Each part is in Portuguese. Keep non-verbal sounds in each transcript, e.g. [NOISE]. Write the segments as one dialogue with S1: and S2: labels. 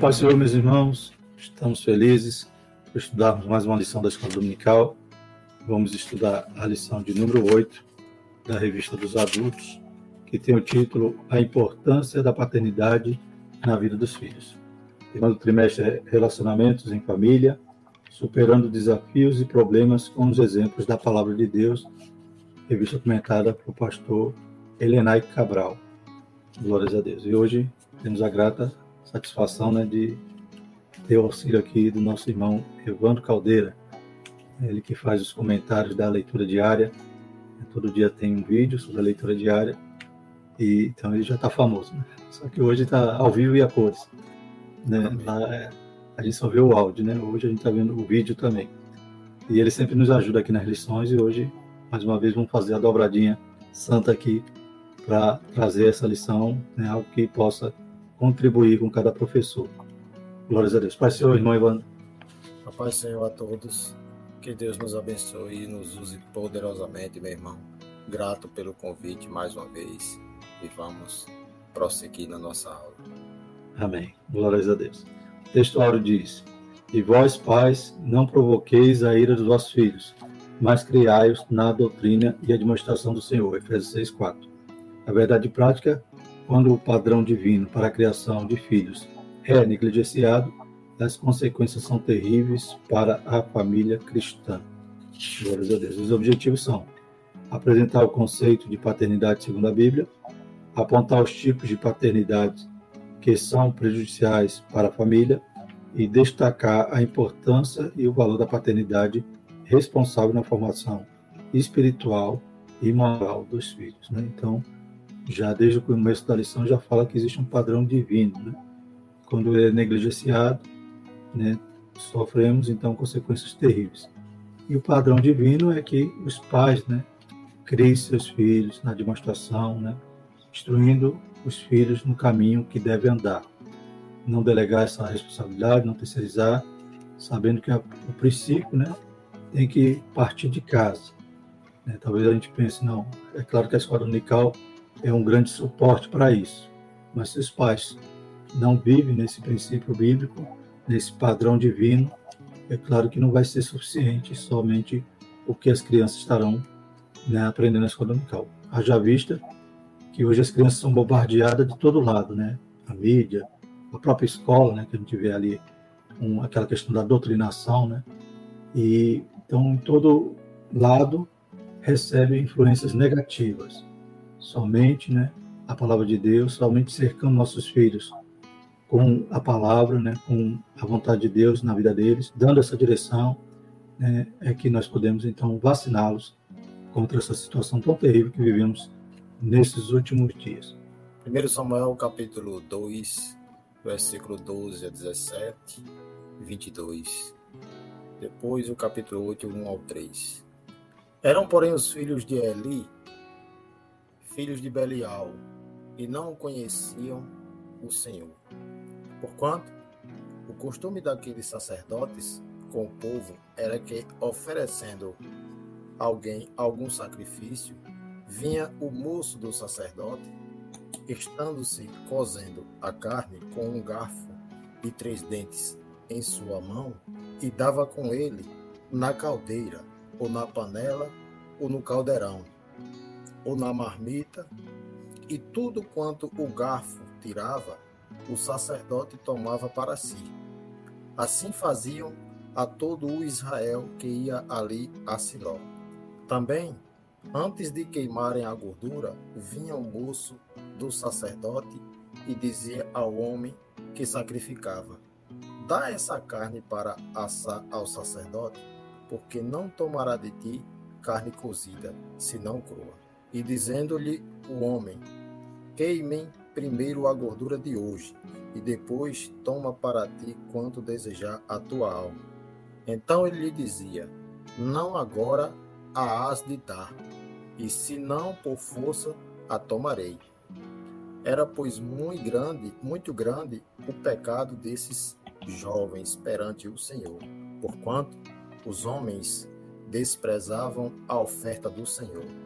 S1: paz Senhor, meus irmãos, estamos felizes por estudarmos mais uma lição da Escola Dominical. Vamos estudar a lição de número 8 da Revista dos Adultos, que tem o título A Importância da Paternidade na Vida dos Filhos. O tema do trimestre é Relacionamentos em Família, superando desafios e problemas com os exemplos da Palavra de Deus, revista comentada pelo pastor Elenay Cabral. Glórias a Deus. E hoje temos a grata satisfação né, de ter o auxílio aqui do nosso irmão Evandro Caldeira, ele que faz os comentários da leitura diária. Todo dia tem um vídeo sobre a leitura diária, e então ele já está famoso. Né? Só que hoje está ao vivo e a cores. Né? Lá, é, a gente só vê o áudio, né? Hoje a gente está vendo o vídeo também. E ele sempre nos ajuda aqui nas lições, e hoje, mais uma vez, vamos fazer a dobradinha santa aqui para trazer essa lição, né? algo que possa contribuir com cada professor. Glórias a Deus. Pai Senhor, irmão Ivan.
S2: A paz Senhor a todos. Que Deus nos abençoe e nos use poderosamente, meu irmão. Grato pelo convite mais uma vez e vamos prosseguir na nossa aula.
S1: Amém. Glórias a Deus. O texto áureo diz: E vós, pais, não provoqueis a ira dos vossos filhos, mas criai-os na doutrina e administração do Senhor. Efésios 6, 4. A verdade prática quando o padrão divino para a criação de filhos é negligenciado, as consequências são terríveis para a família cristã. Glórias a Deus. Os objetivos são apresentar o conceito de paternidade segundo a Bíblia, apontar os tipos de paternidade que são prejudiciais para a família e destacar a importância e o valor da paternidade responsável na formação espiritual e moral dos filhos. Né? Então, já desde o começo da lição já fala que existe um padrão divino, né? Quando é negligenciado, né, sofremos então consequências terríveis. E o padrão divino é que os pais, né, criem seus filhos na demonstração, né, instruindo os filhos no caminho que deve andar. Não delegar essa responsabilidade, não terceirizar, sabendo que a, o princípio, né, tem que partir de casa. Né? Talvez a gente pense, não, é claro que a escola dominical é um grande suporte para isso. Mas se os pais não vivem nesse princípio bíblico, nesse padrão divino, é claro que não vai ser suficiente somente o que as crianças estarão né, aprendendo na escola dominical. Haja vista que hoje as crianças são bombardeadas de todo lado, né? A mídia, a própria escola, né? Que a gente vê ali um, aquela questão da doutrinação, né? E então, em todo lado recebe influências negativas somente né, a palavra de Deus, somente cercando nossos filhos com a palavra, né, com a vontade de Deus na vida deles, dando essa direção, né, é que nós podemos então vaciná-los contra essa situação tão terrível que vivemos nesses últimos dias.
S2: 1 Samuel capítulo 2, versículo 12 a 17, 22. Depois o capítulo 8, 1 ao 3. Eram, porém, os filhos de Eli filhos de Belial, e não conheciam o Senhor. Porquanto, o costume daqueles sacerdotes com o povo era que, oferecendo alguém algum sacrifício, vinha o moço do sacerdote, estando-se cozendo a carne com um garfo de três dentes em sua mão, e dava com ele na caldeira, ou na panela, ou no caldeirão, ou na marmita, e tudo quanto o garfo tirava, o sacerdote tomava para si. Assim faziam a todo o Israel que ia ali a Siló. Também, antes de queimarem a gordura, vinha o moço do sacerdote e dizia ao homem que sacrificava: Dá essa carne para assar ao sacerdote, porque não tomará de ti carne cozida, senão crua e dizendo-lhe o homem: Queimem primeiro a gordura de hoje, e depois toma para ti quanto desejar a tua alma. Então ele lhe dizia: Não agora a has de dar, e se não por força a tomarei. Era, pois, muito grande, muito grande o pecado desses jovens perante o Senhor, porquanto os homens desprezavam a oferta do Senhor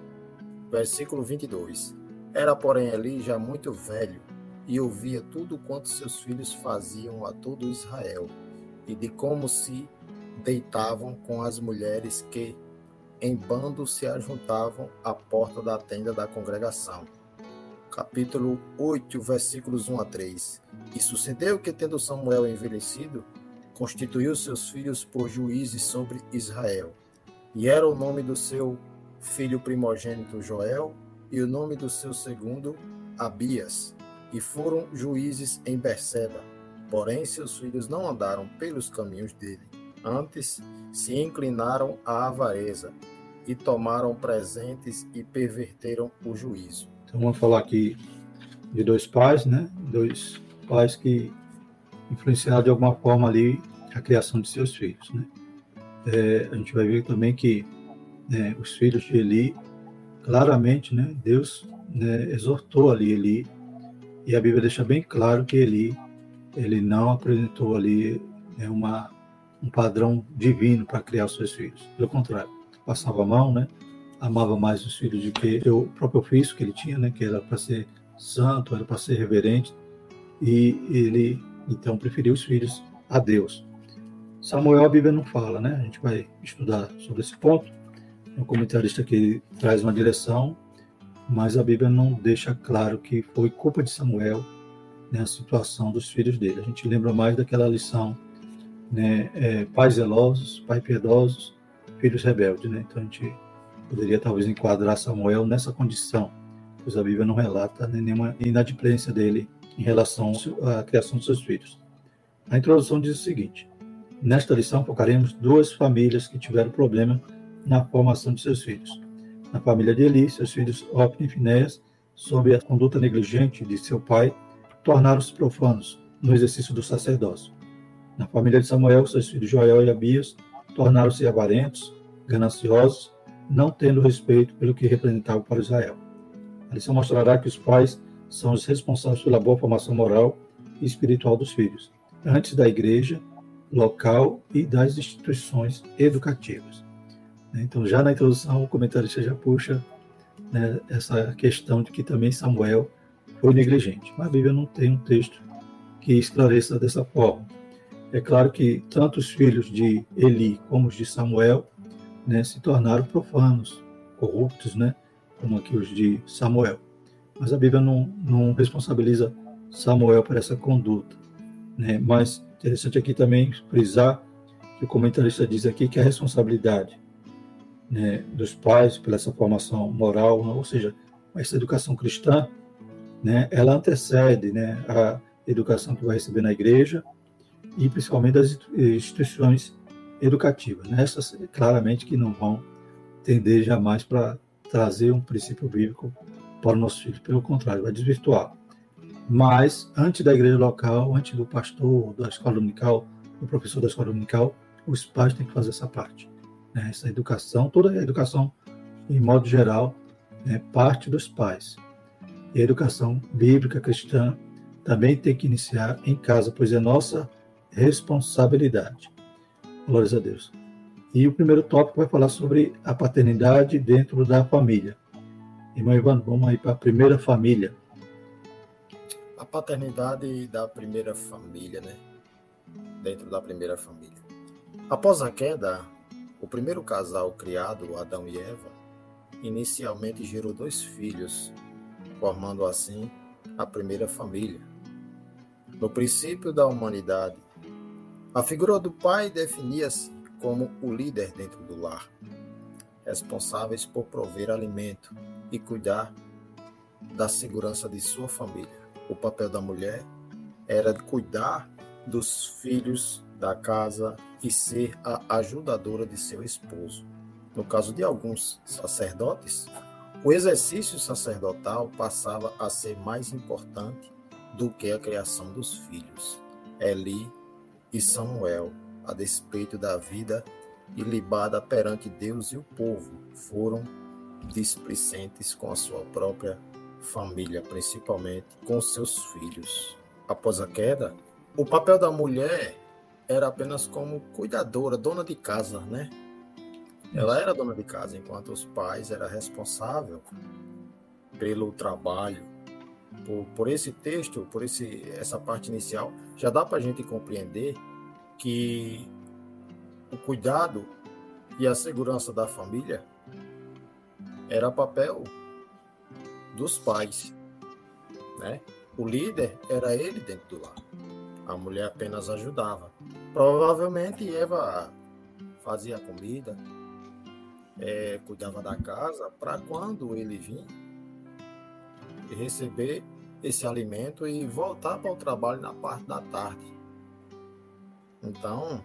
S2: versículo 22. Era, porém, Eli já muito velho, e ouvia tudo quanto seus filhos faziam a todo Israel, e de como se deitavam com as mulheres que, em bando, se ajuntavam à porta da tenda da congregação. Capítulo 8, versículos 1 a 3. E sucedeu que, tendo Samuel envelhecido, constituiu seus filhos por juízes sobre Israel. E era o nome do seu filho primogênito Joel, e o nome do seu segundo Abias, e foram juízes em Berseba. Porém, seus filhos não andaram pelos caminhos dele, antes se inclinaram à avareza e tomaram presentes e perverteram o juízo.
S1: Então vamos falar aqui de dois pais, né? Dois pais que influenciaram de alguma forma ali a criação de seus filhos, né? É, a gente vai ver também que né, os filhos de Eli, claramente, né? Deus né, exortou ali Eli e a Bíblia deixa bem claro que Eli ele não apresentou ali né, uma um padrão divino para criar os seus filhos. Pelo contrário, passava a mão, né? Amava mais os filhos do que o próprio ofício que ele tinha, né? Que era para ser santo, era para ser reverente. E ele, então, preferiu os filhos a Deus. Samuel, a Bíblia não fala, né? A gente vai estudar sobre esse ponto. O comentarista que traz uma direção, mas a Bíblia não deixa claro que foi culpa de Samuel né, a situação dos filhos dele. A gente lembra mais daquela lição né, é, pais zelosos, pais piedosos, filhos rebeldes. Né? Então a gente poderia talvez enquadrar Samuel nessa condição, pois a Bíblia não relata né, nenhuma inadimplência dele em relação à criação dos seus filhos. A introdução diz o seguinte: Nesta lição focaremos duas famílias que tiveram problema na formação de seus filhos. Na família de Eli, seus filhos Opni e Finéas, sob a conduta negligente de seu pai, tornaram-se profanos no exercício do sacerdócio. Na família de Samuel, seus filhos Joel e Abias tornaram-se avarentos, gananciosos, não tendo respeito pelo que representava para Israel. A lição mostrará que os pais são os responsáveis pela boa formação moral e espiritual dos filhos, antes da igreja, local e das instituições educativas. Então, já na introdução, o comentarista já puxa né, essa questão de que também Samuel foi negligente. Mas a Bíblia não tem um texto que esclareça dessa forma. É claro que tanto os filhos de Eli como os de Samuel né, se tornaram profanos, corruptos, né, como aqui os de Samuel. Mas a Bíblia não, não responsabiliza Samuel por essa conduta. Né? Mas interessante aqui também frisar que o comentarista diz aqui que a responsabilidade né, dos pais pela essa formação moral, ou seja, essa educação cristã, né, ela antecede né, a educação que vai receber na igreja e principalmente das instituições educativas. Né? claramente, que não vão tender jamais para trazer um princípio bíblico para o nosso filho. Pelo contrário, vai desvirtuar. Mas, antes da igreja local, antes do pastor, da escola dominical, do professor da escola dominical, os pais têm que fazer essa parte. Né? Essa educação, toda a educação, em modo geral, é parte dos pais. E a educação bíblica cristã também tem que iniciar em casa, pois é nossa responsabilidade. Glórias a Deus. E o primeiro tópico vai falar sobre a paternidade dentro da família. Irmão Ivan, vamos aí para a primeira família.
S2: A paternidade da primeira família, né? Dentro da primeira família. Após a queda, o primeiro casal criado, Adão e Eva, inicialmente gerou dois filhos, formando assim a primeira família. No princípio da humanidade, a figura do pai definia-se como o líder dentro do lar, responsáveis por prover alimento e cuidar da segurança de sua família. O papel da mulher era cuidar dos filhos da casa e ser a ajudadora de seu esposo. No caso de alguns sacerdotes, o exercício sacerdotal passava a ser mais importante do que a criação dos filhos. Eli e Samuel, a despeito da vida ilibada perante Deus e o povo, foram displicentes com a sua própria família, principalmente com seus filhos. Após a queda, o papel da mulher era apenas como cuidadora, dona de casa, né? Ela era dona de casa, enquanto os pais eram responsáveis pelo trabalho por, por esse texto, por esse, essa parte inicial, já dá para a gente compreender que o cuidado e a segurança da família era papel dos pais, né? O líder era ele dentro do lar. A mulher apenas ajudava. Provavelmente Eva fazia comida, é, cuidava da casa, para quando ele vir receber esse alimento e voltar para o trabalho na parte da tarde. Então,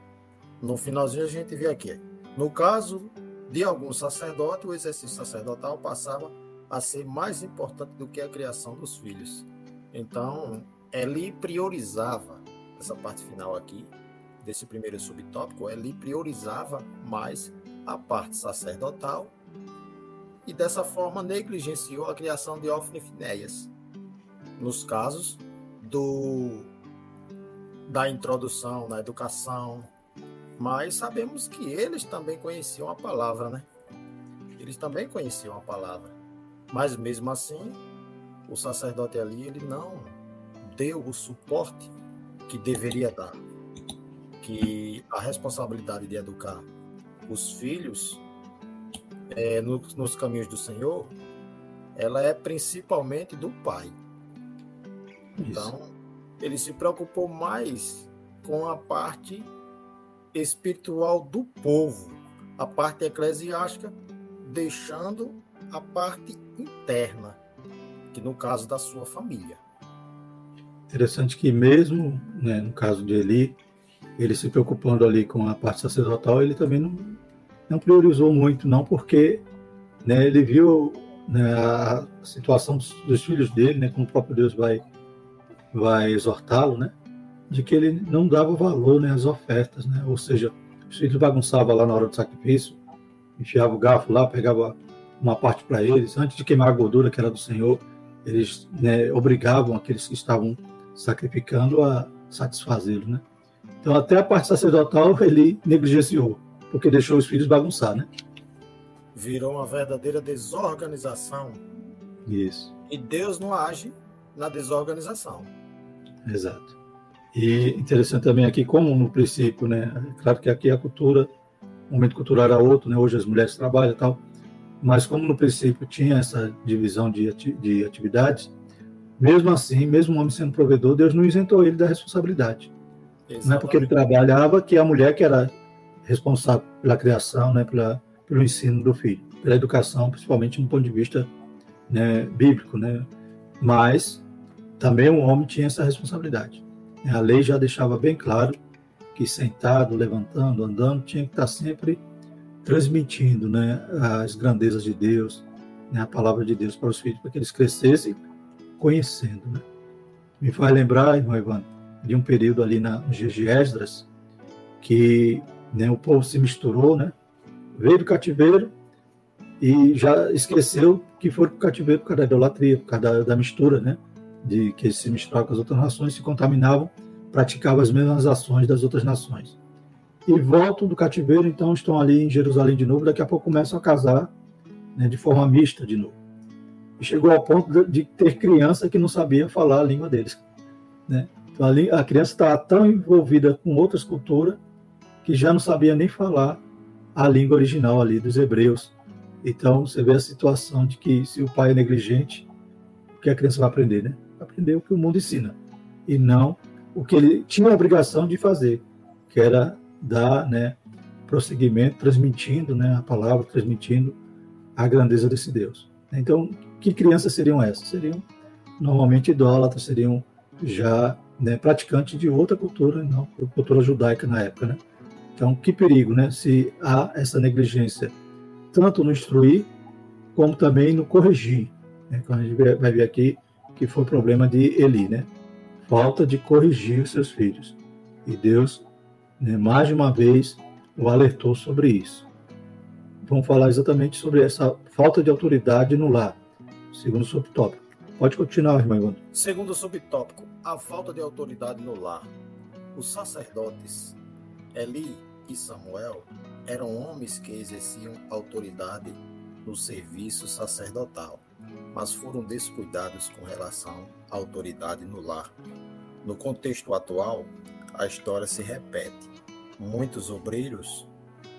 S2: no finalzinho a gente vê aqui. No caso de algum sacerdote, o exercício sacerdotal passava a ser mais importante do que a criação dos filhos. Então, ele priorizava essa parte final aqui desse primeiro subtópico, ele priorizava mais a parte sacerdotal e dessa forma negligenciou a criação de Ofne Finéias. Nos casos do da introdução na educação, mas sabemos que eles também conheciam a palavra, né? Eles também conheciam a palavra. Mas mesmo assim, o sacerdote ali, ele não deu o suporte que deveria dar. Que a responsabilidade de educar os filhos é, no, nos caminhos do Senhor, ela é principalmente do pai. Então, Isso. ele se preocupou mais com a parte espiritual do povo, a parte eclesiástica, deixando a parte interna, que no caso da sua família.
S1: Interessante que mesmo, né, no caso de Eli, ele se preocupando ali com a parte sacerdotal, ele também não, não priorizou muito, não, porque né, ele viu né, a situação dos, dos, filhos dele, né, como o próprio Deus vai, vai exortá-lo, né, de que ele não dava valor né, às ofertas, né, ou seja, os filhos bagunçavam lá na hora do sacrifício, enfiava o garfo lá, pegava uma parte para eles, antes de queimar a gordura que era do Senhor, eles né, obrigavam aqueles que estavam sacrificando a satisfazê-lo, né? Então, até a parte sacerdotal ele negligenciou, porque deixou os filhos bagunçar, né?
S2: Virou uma verdadeira desorganização.
S1: Isso.
S2: E Deus não age na desorganização.
S1: Exato. E interessante também aqui, como no princípio, né? Claro que aqui a cultura, o momento cultural era outro, né? Hoje as mulheres trabalham e tal. Mas como no princípio tinha essa divisão de, de atividades, mesmo assim, mesmo o homem sendo provedor, Deus não isentou ele da responsabilidade. Exatamente. Não é porque ele trabalhava que a mulher que era responsável pela criação, né, pela, pelo ensino do filho, pela educação, principalmente no ponto de vista né, bíblico, né? Mas também o homem tinha essa responsabilidade. A lei já deixava bem claro que sentado, levantando, andando, tinha que estar sempre transmitindo, né, as grandezas de Deus, né, a palavra de Deus para os filhos, para que eles crescessem conhecendo. Né? Me faz lembrar, irmão Ivan, de um período ali na, de Esdras, que né, o povo se misturou, né? veio do cativeiro e já esqueceu que foi para o cativeiro por causa da idolatria, por causa da, da mistura, né? de que eles se misturavam com as outras nações, se contaminavam, praticavam as mesmas ações das outras nações. E voltam do cativeiro, então estão ali em Jerusalém de novo, daqui a pouco começam a casar né, de forma mista de novo. Chegou ao ponto de, ter criança que não sabia falar a língua deles. Né? Então, a, criança estava tão envolvida com outras culturas que já não sabia nem falar a língua original ali dos hebreus. Então, você vê a situação de que se o pai é negligente, o que a criança vai aprender, né? Aprender o que o mundo ensina e não o que ele tinha a obrigação de fazer, que era dar, né, prosseguimento, transmitindo, né, a palavra, transmitindo a grandeza desse Deus. Então, que crianças seriam essas? Seriam normalmente idólatras, seriam já né, praticante de outra cultura, não cultura judaica na época, né? Então, que perigo, né? Se há essa negligência, tanto no instruir, como também no corrigir. Né? A gente vai ver aqui que foi o problema de Eli, né? Falta de corrigir os seus filhos. E Deus, né, mais de uma vez, o alertou sobre isso. Vamos falar exatamente sobre essa falta de autoridade no lar, segundo subtópico. Pode continuar, irmão.
S2: Segundo subtópico, a falta de autoridade no lar. Os sacerdotes Eli e Samuel eram homens que exerciam autoridade no serviço sacerdotal. mas foram descuidados com relação à autoridade no lar. No contexto atual, a história se repete. Muitos obreiros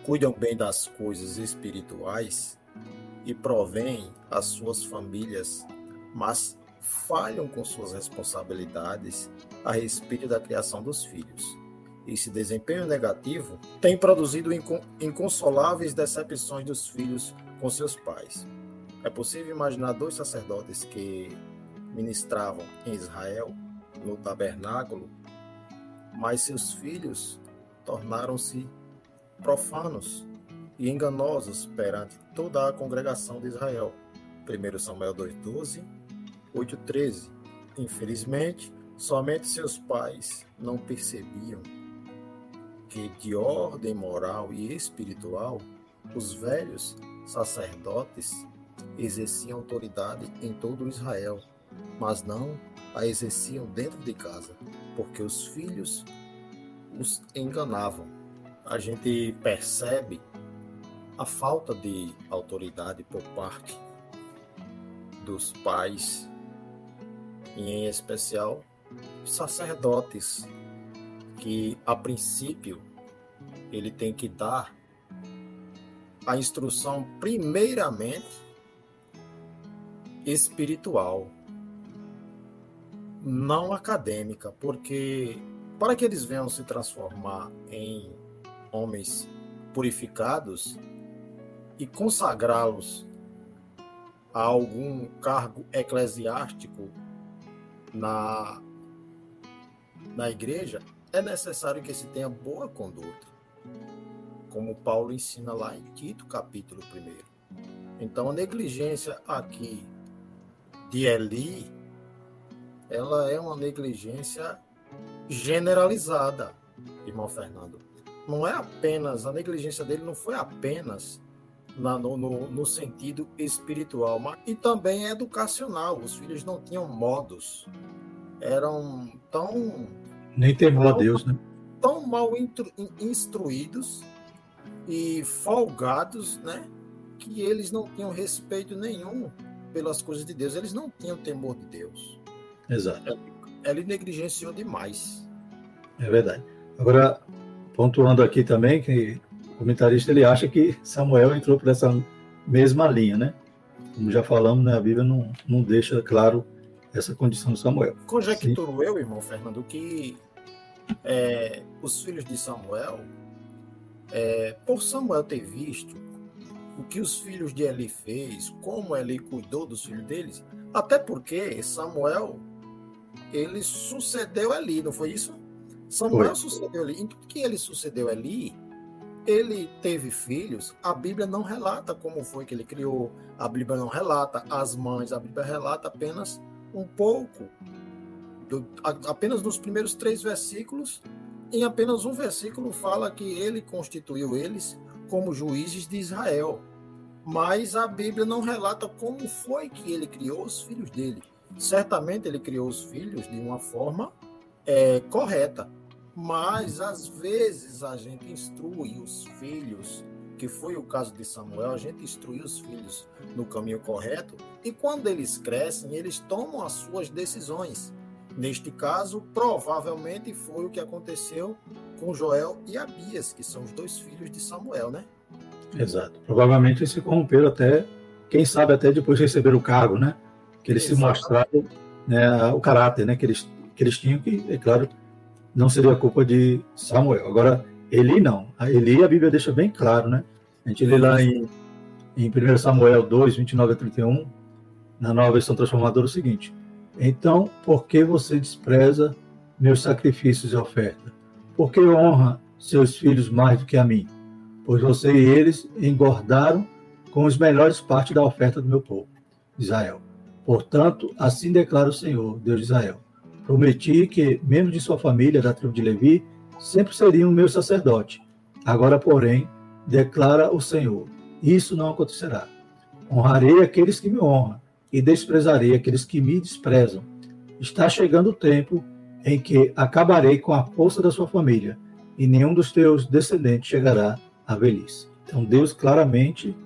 S2: cuidam bem das coisas espirituais e provêm as suas famílias, mas falham com suas responsabilidades a respeito da criação dos filhos. Esse desempenho negativo tem produzido inconsoláveis decepções dos filhos com seus pais. É possível imaginar dois sacerdotes que ministravam em Israel, no tabernáculo, mas seus filhos tornaram-se profanos e enganosos perante toda a congregação de Israel. 1 Samuel 2,12, 8,13. Infelizmente, somente seus pais não percebiam que, de ordem moral e espiritual, os velhos sacerdotes exerciam autoridade em todo Israel, mas não a exerciam dentro de casa, porque os filhos os enganavam. A gente percebe a falta de autoridade por parte dos pais e em especial sacerdotes que a princípio ele tem que dar a instrução primeiramente espiritual, não acadêmica, porque para que eles venham se transformar em homens purificados e consagrá-los a algum cargo eclesiástico na, na igreja, é necessário que se tenha boa conduta, como Paulo ensina lá em Tito, capítulo 1. Então, a negligência aqui de Eli, ela é uma negligência generalizada, irmão Fernando. Não é apenas, a negligência dele não foi apenas na, no, no, no, sentido espiritual, mas e também educacional. Os filhos não tinham modos, eram tão.
S1: Nem temor a Deus, né?
S2: Tão mal instruídos e folgados, né? Que eles não tinham respeito nenhum pelas coisas de Deus, eles não tinham temor de Deus.
S1: Exato.
S2: Ele negligenciou demais.
S1: É verdade. Agora, pontuando aqui também que comentarista ele acha que Samuel entrou por essa mesma linha, né? Como já falamos, né, a Bíblia não, não deixa claro essa condição de Samuel.
S2: Conjecturo Sim. eu, irmão Fernando, que é, os filhos de Samuel, é, por Samuel ter visto o que os filhos de Eli fez, como Eli cuidou dos filhos deles, até porque Samuel ele sucedeu Eli, não foi isso? Samuel foi. sucedeu Eli. Em tudo que ele sucedeu Eli, ele teve filhos, a Bíblia não relata como foi que ele criou, a Bíblia não relata as mães, a Bíblia relata apenas um pouco, do, apenas nos primeiros três versículos, em apenas um versículo fala que ele constituiu eles como juízes de Israel. Mas a Bíblia não relata como foi que ele criou os filhos dele. Certamente ele criou os filhos de uma forma é, correta, mas às vezes a gente instrui os filhos, que foi o caso de Samuel, a gente instrui os filhos no caminho correto, e quando eles crescem, eles tomam as suas decisões. Neste caso, provavelmente foi o que aconteceu com Joel e Abias, que são os dois filhos de Samuel, né?
S1: Exato. Provavelmente eles se corromperam até, quem sabe até depois de receber o cargo, né? Que eles Exatamente. se mostraram né, o caráter, né? Que eles, que eles tinham, que, é claro, não seria culpa de Samuel. Agora, Eli não. A Eli a Bíblia deixa bem claro, né? A gente lê lá em, em 1 Samuel 2, 29 a 31, na nova versão transformadora, o seguinte: Então, por que você despreza meus sacrifícios e oferta? Por que honra seus filhos mais do que a mim? Pois você e eles engordaram com os melhores partes da oferta do meu povo, Israel. Portanto, assim declara o Senhor, Deus de Israel Prometi que, membros de sua família, da tribo de Levi, sempre seriam meu sacerdote. Agora, porém, declara o Senhor: isso não acontecerá. Honrarei aqueles que me honram e desprezarei aqueles que me desprezam. Está chegando o tempo em que acabarei com a força da sua família e nenhum dos teus descendentes chegará à velhice. Então Deus claramente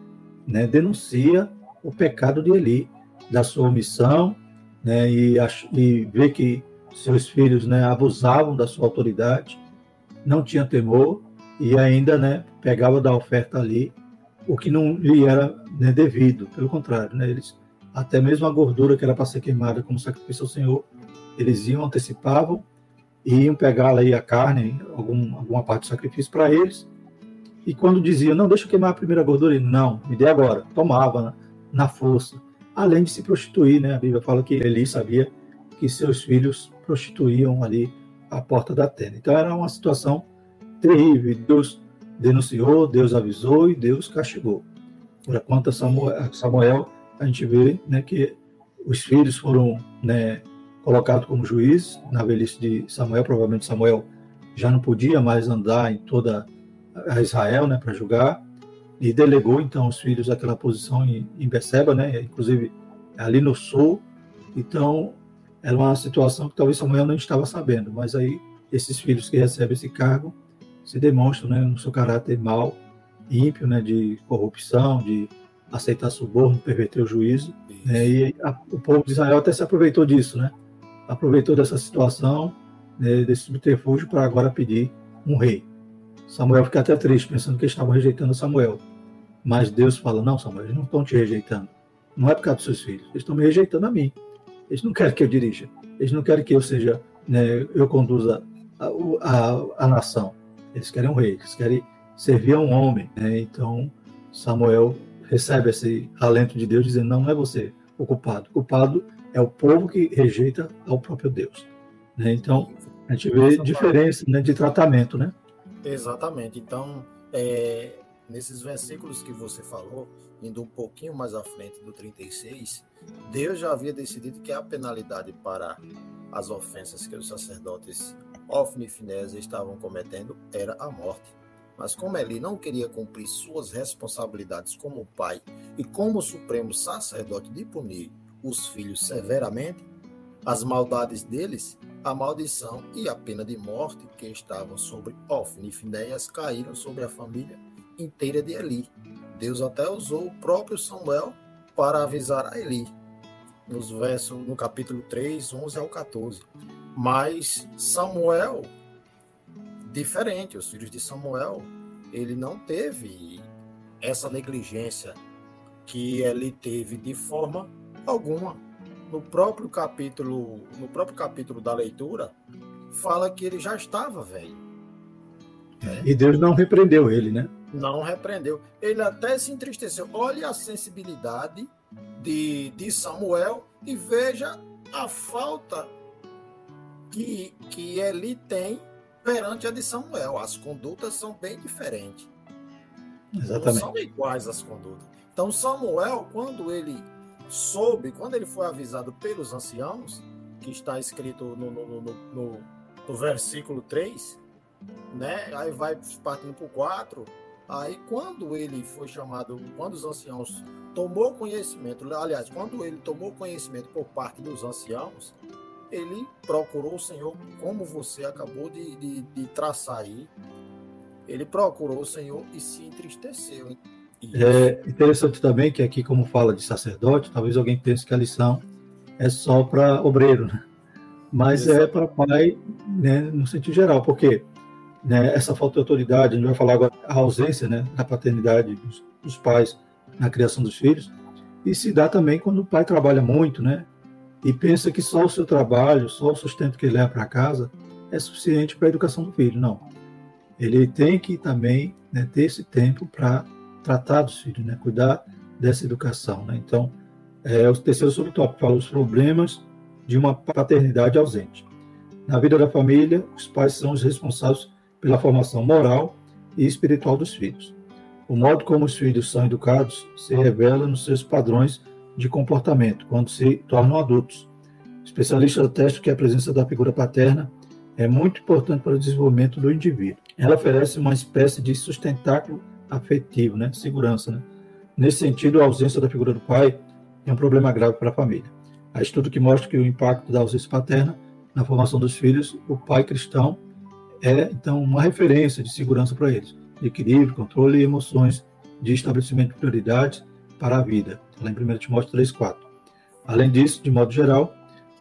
S1: né, denuncia o pecado de Eli da sua missão, né, e, e ver que seus filhos né, abusavam da sua autoridade, não tinha temor e ainda né, pegava da oferta ali o que não lhe era né, devido, pelo contrário, né, eles até mesmo a gordura que era para ser queimada como sacrifício ao Senhor, eles iam, antecipavam e iam pegar aí a carne, algum, alguma parte do sacrifício para eles. E quando diziam, não, deixa eu queimar a primeira gordura, ele, não, me dê agora. Tomava na, na força. Além de se prostituir, né? A Bíblia fala que Eli sabia que seus filhos prostituíam ali a porta da tenda. Então era uma situação terrível. Deus denunciou, Deus avisou e Deus castigou. Por quanto a Samuel, Samuel a gente vê né, que os filhos foram né, colocados como juízes na velhice de Samuel. Provavelmente Samuel já não podia mais andar em toda a Israel né, para julgar e delegou então os filhos àquela posição em, em Beceba, né, inclusive ali no sul. Então era uma situação que talvez Samuel não estava sabendo, mas aí esses filhos que recebem esse cargo se demonstram né, no seu caráter mau, ímpio, né, de corrupção, de aceitar suborno, perverter o juízo. Né, e a, o povo de Israel até se aproveitou disso, né? Aproveitou dessa situação, né, desse subterfúgio, para agora pedir um rei. Samuel fica até triste, pensando que eles estavam rejeitando Samuel. Mas Deus fala: Não, Samuel, eles não estão te rejeitando. Não é por causa dos seus filhos, eles estão me rejeitando a mim. Eles não querem que eu dirija, eles não querem que eu seja, né, eu conduza a, a, a nação. Eles querem um rei, eles querem servir a um homem. Né? Então, Samuel recebe esse alento de Deus, dizendo: Não, é você o culpado. O culpado é o povo que rejeita ao próprio Deus. Né? Então, a gente vê diferença né, de tratamento, né?
S2: Exatamente. Então, é, nesses versículos que você falou, indo um pouquinho mais à frente do 36, Deus já havia decidido que a penalidade para as ofensas que os sacerdotes Ofni e Finés estavam cometendo era a morte. Mas como Eli não queria cumprir suas responsabilidades como pai e como supremo sacerdote de punir os filhos severamente, as maldades deles, a maldição e a pena de morte que estavam sobre Ofni e Finéias caíram sobre a família inteira de Eli. Deus até usou o próprio Samuel para avisar a Eli, nos versos, no capítulo 3, 11 ao 14. Mas Samuel, diferente, os filhos de Samuel, ele não teve essa negligência que ele teve de forma alguma. No próprio capítulo, no próprio capítulo da leitura, fala que ele já estava velho.
S1: Né? E Deus não repreendeu ele, né?
S2: Não repreendeu. Ele até se entristeceu. Olha a sensibilidade de, de Samuel e veja a falta que, que ele tem perante a de Samuel. As condutas são bem diferentes.
S1: Exatamente.
S2: Não são iguais as condutas. Então, Samuel, quando ele soube, quando ele foi avisado pelos anciãos, que está escrito no, no, no, no, versículo 3, né? Aí vai partindo para o 4. Aí, quando ele foi chamado, quando os anciãos tomou conhecimento, aliás, quando ele tomou conhecimento por parte dos anciãos, ele procurou o Senhor, como você acabou de, de, de traçar aí. Ele procurou o Senhor e se entristeceu.
S1: É interessante também que aqui, como fala de sacerdote, talvez alguém pense que a lição é só para obreiro, né? mas é Exato. é para pai, né, no sentido geral, porque né, essa falta de autoridade, a gente vai falar agora a ausência né, da paternidade dos, dos pais na criação dos filhos, e se dá também quando o pai trabalha muito, né? E pensa que só o seu trabalho, só o sustento que ele leva para casa é suficiente para a educação do filho. Não. Ele tem que também né, ter esse tempo para tratar dos filhos, né? Cuidar dessa educação, né? Então, é, o terceiro subtópico fala os problemas de uma paternidade ausente. Na vida da família, os pais são os responsáveis pela formação moral e espiritual dos filhos. O modo como os filhos são educados se revela nos seus padrões de comportamento quando se tornam adultos. Especialistas atestam que a presença da figura paterna é muito importante para o desenvolvimento do indivíduo. Ela oferece uma espécie de sustentáculo afetivo, né? segurança. Né? Nesse sentido, a ausência da figura do pai é um problema grave para a família. Há estudo que mostra que o impacto da ausência paterna na formação dos filhos, o pai cristão é, então, uma referência de segurança para eles de equilíbrio, controle e emoções, de estabelecimento de prioridades para a vida. Lá em 1 Timóteo 3,4. Além disso, de modo geral,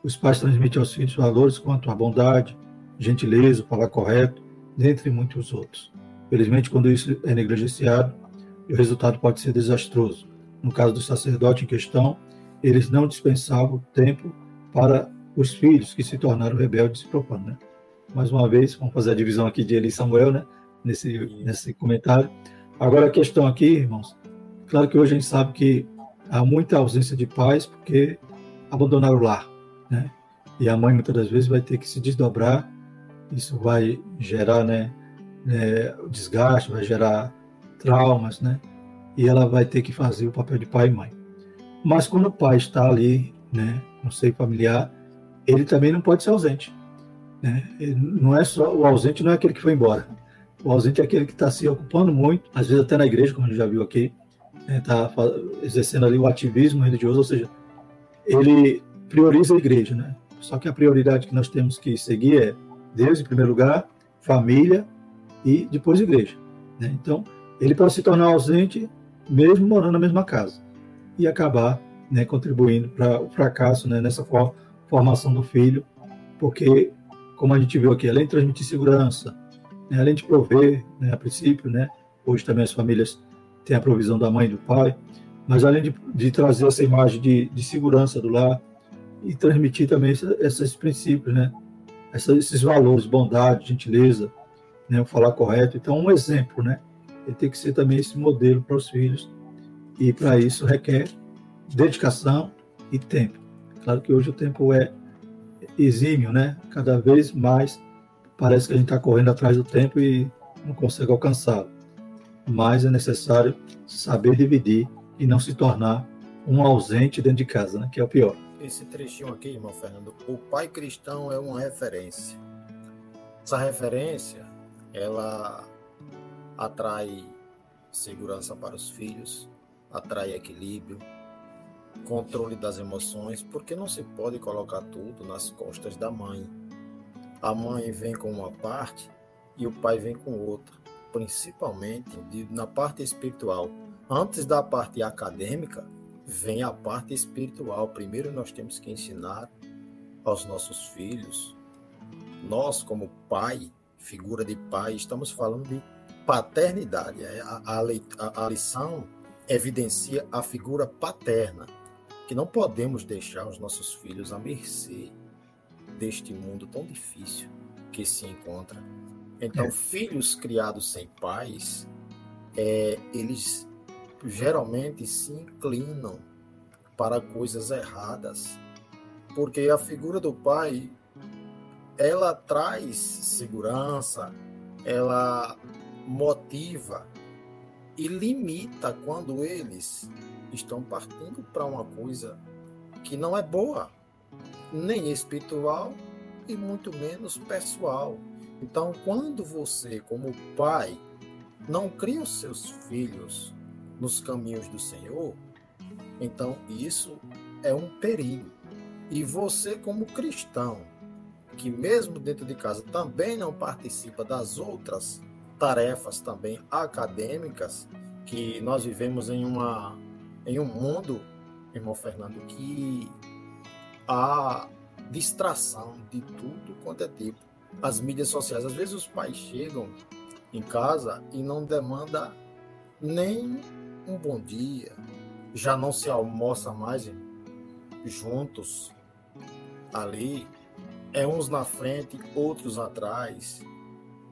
S1: os pais transmitem aos filhos valores quanto à bondade, gentileza, falar correto, dentre muitos outros. Felizmente, quando isso é negligenciado, o resultado pode ser desastroso. No caso do sacerdote em questão, eles não dispensavam tempo para os filhos que se tornaram rebeldes e profanos. Né? Mais uma vez, vamos fazer a divisão aqui de Eli e Samuel, né? nesse, nesse comentário. Agora, a questão aqui, irmãos, claro que hoje a gente sabe que há muita ausência de pais porque abandonaram o lar. Né? E a mãe, muitas das vezes, vai ter que se desdobrar. Isso vai gerar né, né, desgaste, vai gerar traumas, né? E ela vai ter que fazer o papel de pai e mãe. Mas quando o pai está ali, né, no seio familiar, ele também não pode ser ausente. Né? não é só o ausente não é aquele que foi embora. O ausente é aquele que está se ocupando muito, às vezes até na igreja, como a gente já viu aqui, está né, exercendo ali o ativismo religioso, ou seja, ele prioriza a igreja, né? Só que a prioridade que nós temos que seguir é Deus em primeiro lugar, família e depois igreja. Né? Então, ele pode se tornar ausente mesmo morando na mesma casa e acabar né, contribuindo para o fracasso né, nessa formação do filho, porque, como a gente viu aqui, além de transmitir segurança, né, além de prover, né, a princípio, né, hoje também as famílias têm a provisão da mãe e do pai, mas além de, de trazer essa imagem de, de, segurança do lar e transmitir também esses princípios, né, esses valores, bondade, gentileza, né, falar correto. Então, um exemplo, né, ele tem que ser também esse modelo para os filhos e para isso requer dedicação e tempo. Claro que hoje o tempo é exímio, né? Cada vez mais parece que a gente está correndo atrás do tempo e não consegue alcançá-lo. Mas é necessário saber dividir e não se tornar um ausente dentro de casa, né? Que é o pior.
S2: Esse trechinho aqui, irmão Fernando, o pai cristão é uma referência. Essa referência, ela atrai segurança para os filhos, atrai equilíbrio, controle das emoções, porque não se pode colocar tudo nas costas da mãe. A mãe vem com uma parte e o pai vem com outra, principalmente na parte espiritual. Antes da parte acadêmica, vem a parte espiritual. Primeiro nós temos que ensinar aos nossos filhos. Nós, como pai, figura de pai, estamos falando de paternidade. É, a, a, a lição evidencia a figura paterna, que não podemos deixar os nossos filhos à mercê deste mundo tão difícil que se encontra. Então, é. filhos criados sem pais, é, eles geralmente se inclinam para coisas erradas, porque a figura do pai ela traz segurança, ela motiva e limita quando eles estão partindo para uma coisa que não é boa, nem espiritual e muito menos pessoal. Então, quando você, como pai, não cria os seus filhos nos caminhos do Senhor, então isso é um perigo. E você, como cristão, que mesmo dentro de casa também não participa das outras tarefas também acadêmicas, que nós vivemos em, uma, em um mundo, irmão Fernando, que há distração de tudo quanto é tipo. As mídias sociais, às vezes os pais chegam em casa e não demanda nem um bom dia, já não se almoça mais juntos ali, é uns na frente, outros atrás,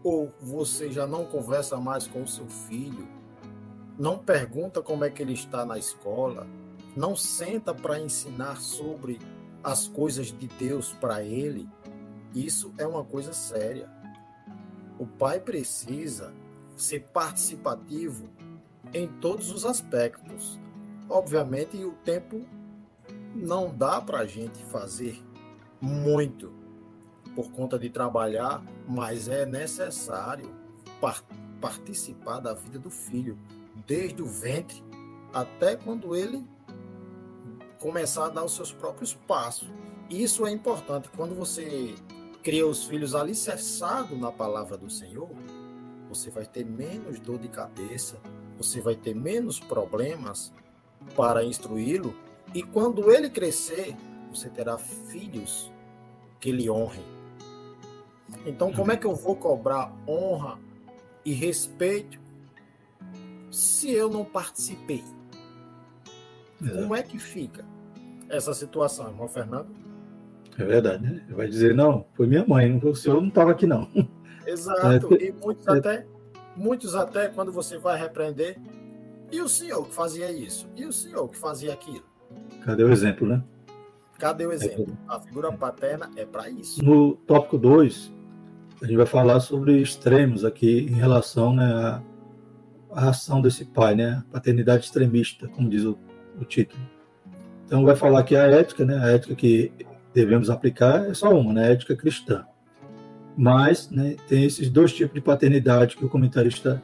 S2: ou você já não conversa mais com o seu filho, não pergunta como é que ele está na escola, não senta para ensinar sobre as coisas de Deus para ele, isso é uma coisa séria. O pai precisa ser participativo em todos os aspectos. Obviamente, o tempo não dá para a gente fazer muito, por conta de trabalhar, mas é necessário par participar da vida do filho, desde o ventre até quando ele começar a dar os seus próprios passos. Isso é importante. Quando você cria os filhos alicerçados na palavra do Senhor, você vai ter menos dor de cabeça, você vai ter menos problemas para instruí-lo E quando ele crescer, você terá filhos que lhe honrem. Então, como é que eu vou cobrar honra e respeito se eu não participei? Como é que fica essa situação, irmão Fernando?
S1: É verdade, né? Vai dizer, não, foi minha mãe, o senhor não estava aqui, não. [LAUGHS]
S2: Exato. É, e muitos é, até, muitos até, quando você vai repreender, e o senhor que fazia isso? E o senhor que fazia aquilo?
S1: Cadê o exemplo, né?
S2: Cadê o exemplo? A figura paterna é para isso.
S1: No tópico 2, a gente vai falar sobre extremos aqui em relação né, à, à ação desse pai, né? Paternidade extremista, como diz o, o título. Então vai falar que a ética, né? A ética que devemos aplicar é só uma, né? A ética cristã. Mas né, tem esses dois tipos de paternidade que o comentarista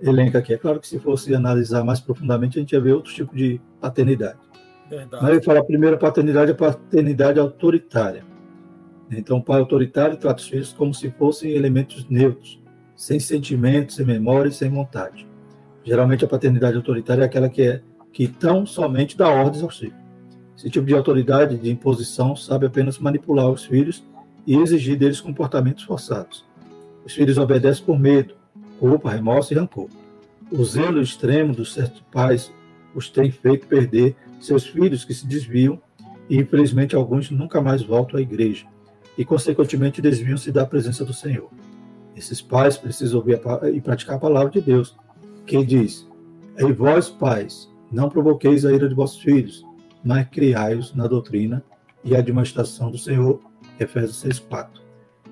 S1: elenca aqui. É claro que se fosse analisar mais profundamente, a gente ia ver outros tipos de paternidade. Verdade. Mas ele fala a primeira paternidade é a paternidade autoritária. Então, o pai autoritário trata os filhos como se fossem elementos neutros, sem sentimentos, sem memória e sem vontade. Geralmente, a paternidade autoritária é aquela que é que tão somente dá ordens aos filhos. Esse tipo de autoridade, de imposição, sabe apenas manipular os filhos e exigir deles comportamentos forçados. Os filhos obedecem por medo, culpa, remorso e rancor. O zelo extremo dos certos pais os tem feito perder seus filhos que se desviam e, infelizmente, alguns nunca mais voltam à igreja e, consequentemente, desviam-se da presença do Senhor. Esses pais precisam ouvir e praticar a palavra de Deus, que diz: E vós, pais, não provoqueis a ira de vossos filhos, mas criai-os na doutrina e administração do Senhor. Efésios 6,4.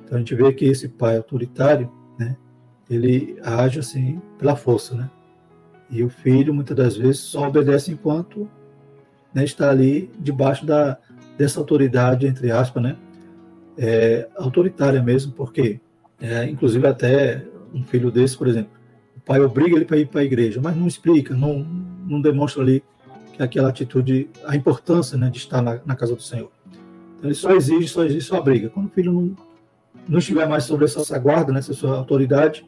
S1: Então a gente vê que esse pai autoritário, né, ele age assim pela força, né? E o filho, muitas das vezes, só obedece enquanto né, está ali debaixo da, dessa autoridade, entre aspas, né, é, autoritária mesmo, porque, é, inclusive, até um filho desse, por exemplo, pai obriga ele para ir para a igreja, mas não explica, não, não demonstra ali que aquela atitude, a importância né, de estar na, na casa do Senhor. Então, ele só exige, só exige, só briga. Quando o filho não, não estiver mais sobre essa guarda, né, essa sua autoridade,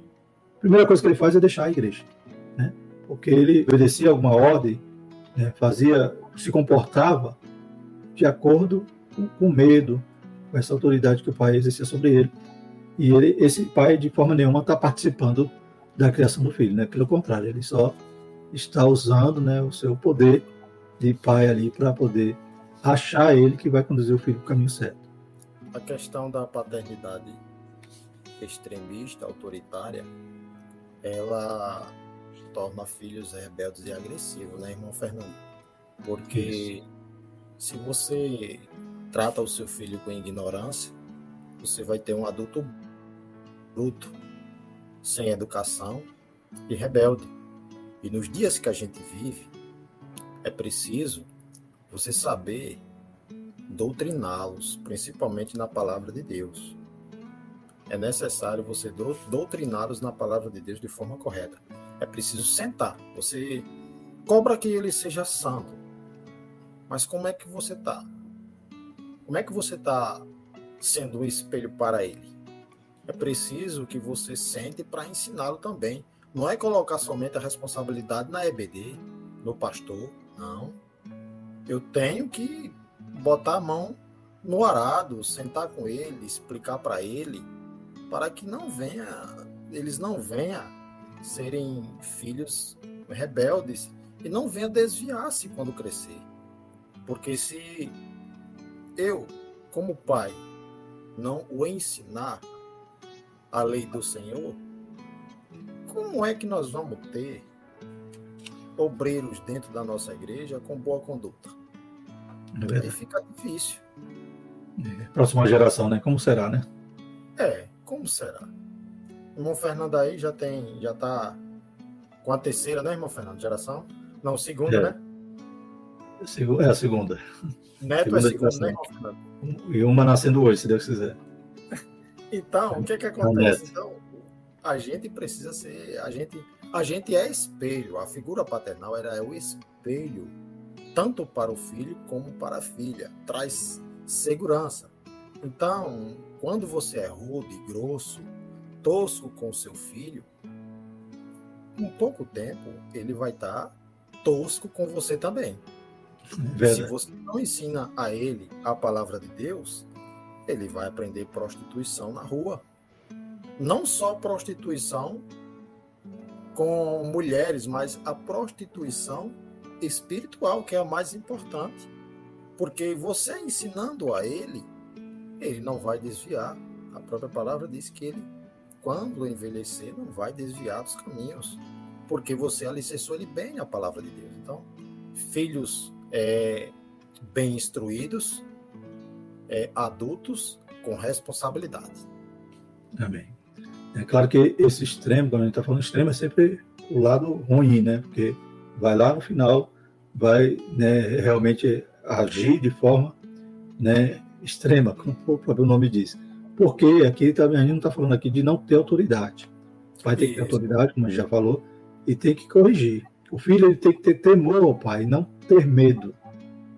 S1: a primeira coisa que ele faz é deixar a igreja, né? porque ele obedecia alguma ordem, né, fazia se comportava de acordo com, com medo, com essa autoridade que o pai exercia sobre ele. E ele, esse pai, de forma nenhuma, está participando da criação do filho, né? Pelo contrário, ele só está usando né, o seu poder de pai ali para poder achar ele que vai conduzir o filho para o caminho certo.
S2: A questão da paternidade extremista, autoritária, ela torna filhos rebeldes e agressivos, né, irmão Fernando? Porque Isso. se você trata o seu filho com ignorância, você vai ter um adulto bruto, sem educação e rebelde. E nos dias que a gente vive, é preciso você saber doutriná-los, principalmente na palavra de Deus. É necessário você doutriná-los na palavra de Deus de forma correta. É preciso sentar. Você cobra que ele seja santo, mas como é que você está? Como é que você está sendo um espelho para ele? É preciso que você sente para ensiná-lo também. Não é colocar somente a responsabilidade na EBD, no pastor, não. Eu tenho que botar a mão no arado, sentar com ele, explicar para ele, para que não venha, eles não venham serem filhos rebeldes e não venham desviar-se quando crescer. Porque se eu, como pai, não o ensinar a lei do Senhor, como é que nós vamos ter obreiros dentro da nossa igreja com boa conduta? É Aí fica difícil.
S1: É, próxima geração, né? Como será, né?
S2: É, como será? O irmão Fernando aí já tem, já tá com a terceira, né, irmão Fernando? Geração? Não, segunda, é. né?
S1: É a segunda.
S2: Neto é segunda é segunda, né?
S1: E uma nascendo hoje, se Deus quiser.
S2: Então, o que é que acontece? Então, a gente precisa ser, a gente, a gente é espelho. A figura paternal era é o espelho tanto para o filho como para a filha. Traz segurança. Então, quando você é rude, grosso, tosco com seu filho, em pouco tempo ele vai estar tosco com você também. É Se você não ensina a ele a palavra de Deus, ele vai aprender prostituição na rua. Não só prostituição com mulheres, mas a prostituição espiritual, que é a mais importante. Porque você ensinando a ele, ele não vai desviar. A própria palavra diz que ele, quando envelhecer, não vai desviar dos caminhos. Porque você alicerçou ele bem na palavra de Deus. Então, filhos é, bem instruídos, é, adultos com responsabilidade.
S1: Amém. É claro que esse extremo, quando a gente está falando extremo, é sempre o lado ruim, né? Porque vai lá no final, vai né, realmente agir de forma né, extrema, como o próprio nome diz. Porque aqui também a gente não está falando aqui de não ter autoridade. Vai ter que ter autoridade, como a gente já falou, e tem que corrigir. O filho ele tem que ter temor ao pai, não ter medo.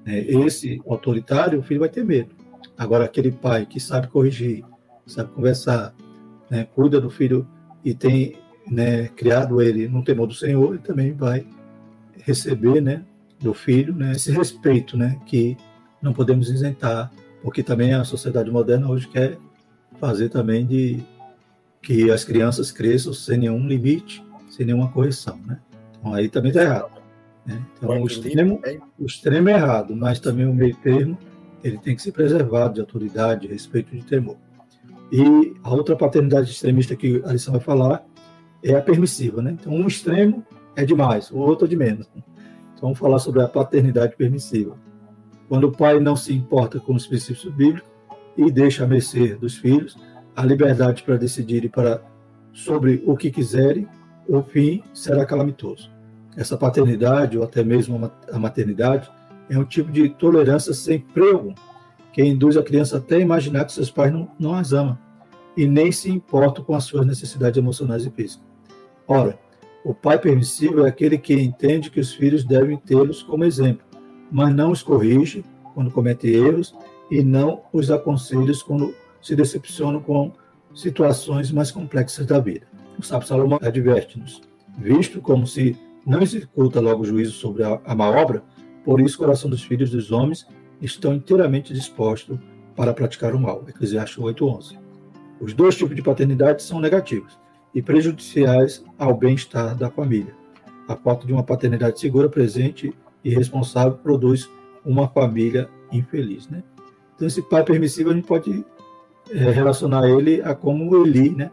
S1: É, esse autoritário, o filho vai ter medo. Agora, aquele pai que sabe corrigir, sabe conversar, né, cuida do filho e tem né, criado ele no temor do Senhor, ele também vai receber né, do filho né, esse respeito né, que não podemos isentar, porque também a sociedade moderna hoje quer fazer também de que as crianças cresçam sem nenhum limite, sem nenhuma correção. Né? Então aí também está errado. Né? Então o extremo, é o extremo é errado, mas também o meio termo ele tem que ser preservado de autoridade, de respeito e de temor. E a outra paternidade extremista que a lição vai falar é a permissiva. Né? Então um extremo é demais, o outro é de menos. Então vamos falar sobre a paternidade permissiva. Quando o pai não se importa com os princípios bíblicos e deixa a mercê dos filhos a liberdade para decidirem para sobre o que quiserem, o fim será calamitoso. Essa paternidade, ou até mesmo a maternidade, é um tipo de tolerância sem freio que induz a criança até a imaginar que seus pais não, não as amam e nem se importam com as suas necessidades emocionais e físicas. Ora, o pai permissivo é aquele que entende que os filhos devem tê-los como exemplo, mas não os corrige quando cometem erros e não os aconselha quando se decepcionam com situações mais complexas da vida. O sábio Salomão adverte-nos: visto como se não executa logo juízo sobre a, a má obra, por isso o coração dos filhos dos homens estão inteiramente dispostos para praticar o mal. Eclesiastes 8:11. Os dois tipos de paternidade são negativos e prejudiciais ao bem-estar da família. A falta de uma paternidade segura, presente e responsável produz uma família infeliz, né? Então esse pai permissivo a gente pode é, relacionar ele a como Eli, né?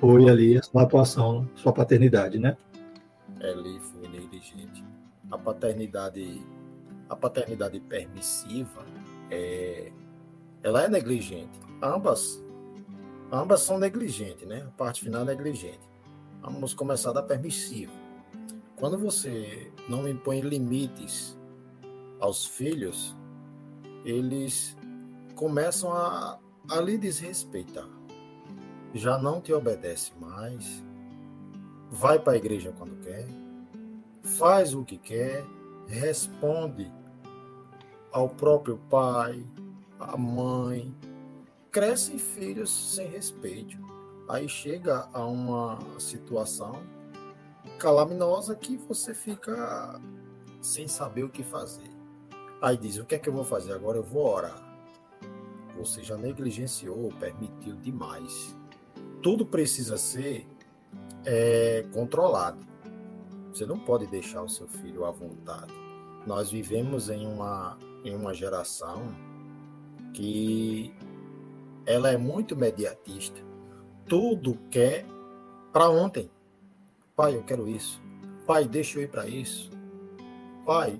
S1: Foi ali a sua atuação, sua paternidade, né?
S2: Eli foi negligente. A paternidade, a paternidade permissiva, é, ela é negligente. Ambas, ambas são negligentes, né? A parte final é negligente. Vamos começar da permissiva. Quando você não impõe limites aos filhos, eles começam a, a lhe desrespeitar. Já não te obedece mais, vai para a igreja quando quer, faz o que quer, responde ao próprio pai, à mãe. Crescem filhos sem respeito. Aí chega a uma situação calaminosa que você fica sem saber o que fazer. Aí diz: O que é que eu vou fazer agora? Eu vou orar. Você já negligenciou, permitiu demais. Tudo precisa ser é, controlado. Você não pode deixar o seu filho à vontade. Nós vivemos em uma, em uma geração que ela é muito mediatista. Tudo quer para ontem. Pai, eu quero isso. Pai, deixa eu ir para isso. Pai,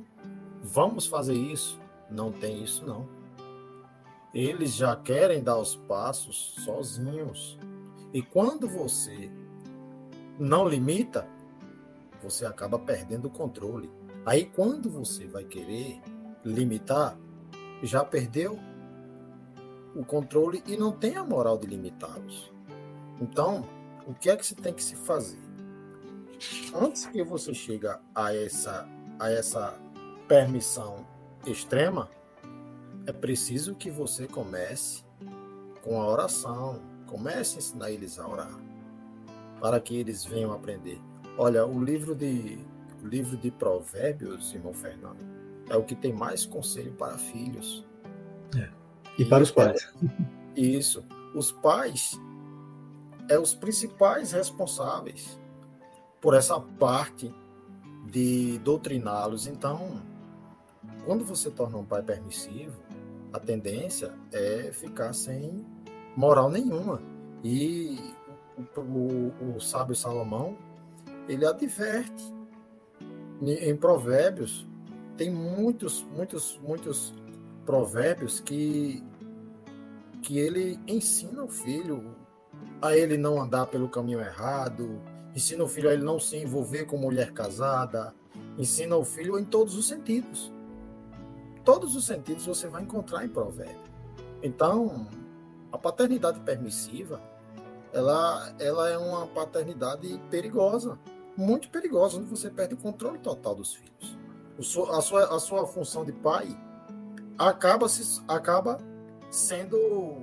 S2: vamos fazer isso. Não tem isso, não. Eles já querem dar os passos sozinhos. E quando você não limita, você acaba perdendo o controle. Aí quando você vai querer limitar, já perdeu o controle e não tem a moral de limitá-los. Então, o que é que você tem que se fazer? Antes que você chegue a essa, a essa permissão extrema, é preciso que você comece com a oração, comece a ensinar eles a orar para que eles venham aprender. Olha, o livro de o livro de Provérbios, irmão Fernando, é o que tem mais conselho para filhos.
S1: É. E, e para os pais.
S2: É, [LAUGHS] isso. Os pais é os principais responsáveis por essa parte de doutriná-los. Então, quando você torna um pai permissivo, a tendência é ficar sem moral nenhuma. E o, o, o sábio Salomão, ele adverte em provérbios, tem muitos, muitos, muitos provérbios que, que ele ensina o filho a ele não andar pelo caminho errado, ensina o filho a ele não se envolver com mulher casada, ensina o filho em todos os sentidos. Todos os sentidos você vai encontrar em provérbio. Então, a paternidade permissiva, ela, ela é uma paternidade perigosa, muito perigosa, onde você perde o controle total dos filhos. O, a, sua, a sua função de pai acaba, se, acaba sendo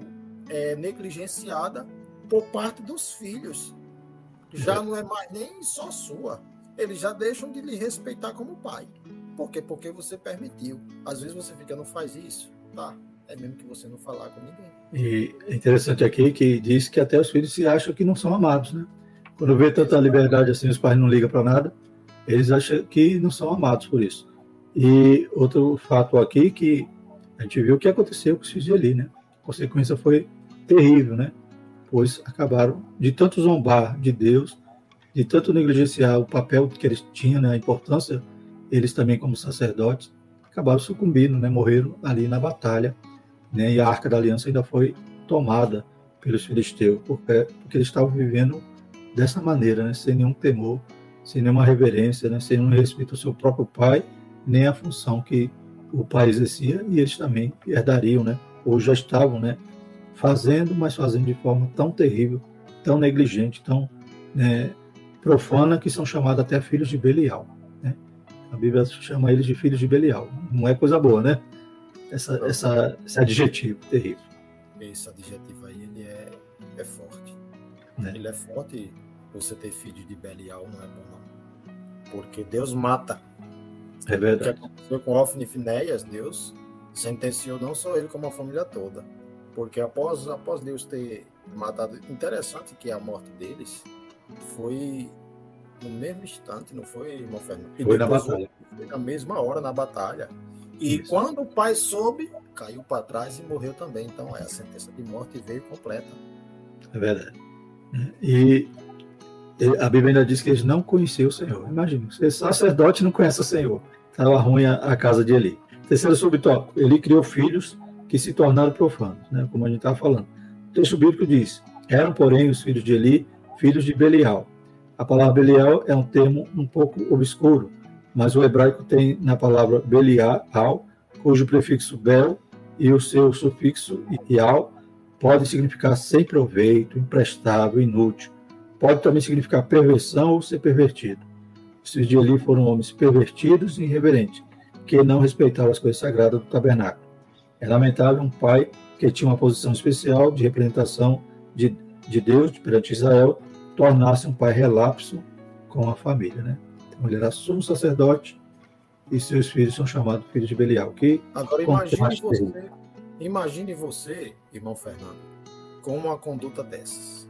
S2: é, negligenciada por parte dos filhos. Já não é mais nem só sua. Eles já deixam de lhe respeitar como pai. Por quê? Porque você permitiu. Às vezes você fica, não faz isso. Tá, é mesmo que você não falar com ninguém.
S1: E é interessante aqui que diz que até os filhos se acham que não são amados, né? Quando vê tanta liberdade assim, os pais não ligam para nada, eles acham que não são amados por isso. E outro fato aqui que a gente viu o que aconteceu com filhos de Eli, né? A consequência foi terrível, né? Pois acabaram de tanto zombar de Deus, de tanto negligenciar o papel que eles tinham, né? A importância, eles também como sacerdotes, acabaram sucumbindo, né? Morreram ali na batalha, né? E a Arca da Aliança ainda foi tomada pelos filisteus, porque, porque eles estavam vivendo dessa maneira, né? Sem nenhum temor, sem nenhuma reverência, né? sem nenhum respeito ao seu próprio pai, nem à função que o pai exercia e eles também herdariam, né? Ou já estavam, né? Fazendo, mas fazendo de forma tão terrível, tão negligente, tão né, profana, que são chamados até filhos de Belial. Né? A Bíblia chama eles de filhos de Belial. Não é coisa boa, né? Essa, essa, esse adjetivo terrível.
S2: Esse adjetivo aí, ele é, é forte. Né? Ele é forte. Você ter filhos de Belial não é bom, não. Porque Deus mata
S1: é verdade. O que
S2: aconteceu com Ofni e Finéias, Deus sentenciou não só ele, como a família toda. Porque após, após Deus ter matado. Interessante que a morte deles foi no mesmo instante, não foi, irmão Fernando?
S1: foi na batalha.
S2: Foi na mesma hora na batalha. E Isso. quando o pai soube, caiu para trás e morreu também. Então, é, a sentença de morte veio completa.
S1: É verdade. E a Bíblia ainda diz que eles não conheciam o Senhor. Imagina, o sacerdote não conhece o Senhor. Estava ruim a, casa de Eli. Terceiro subtópico, ele criou filhos que se tornaram profanos, né, como a gente estava falando. O texto bíblico diz, eram, porém, os filhos de Eli, filhos de Belial. A palavra Belial é um termo um pouco obscuro, mas o hebraico tem na palavra Belial, cujo prefixo bel e o seu sufixo ial pode significar sem proveito, imprestável, inútil Pode também significar perversão ou ser pervertido. Os filhos de Eli foram homens pervertidos e irreverentes, que não respeitavam as coisas sagradas do tabernáculo. É lamentável um pai que tinha uma posição especial de representação de, de Deus perante Israel tornar-se um pai relapso com a família. Né? Então ele era sumo sacerdote e seus filhos são chamados filhos de Belial. Que
S2: Agora imagine você, imagine você, irmão Fernando, com uma conduta dessas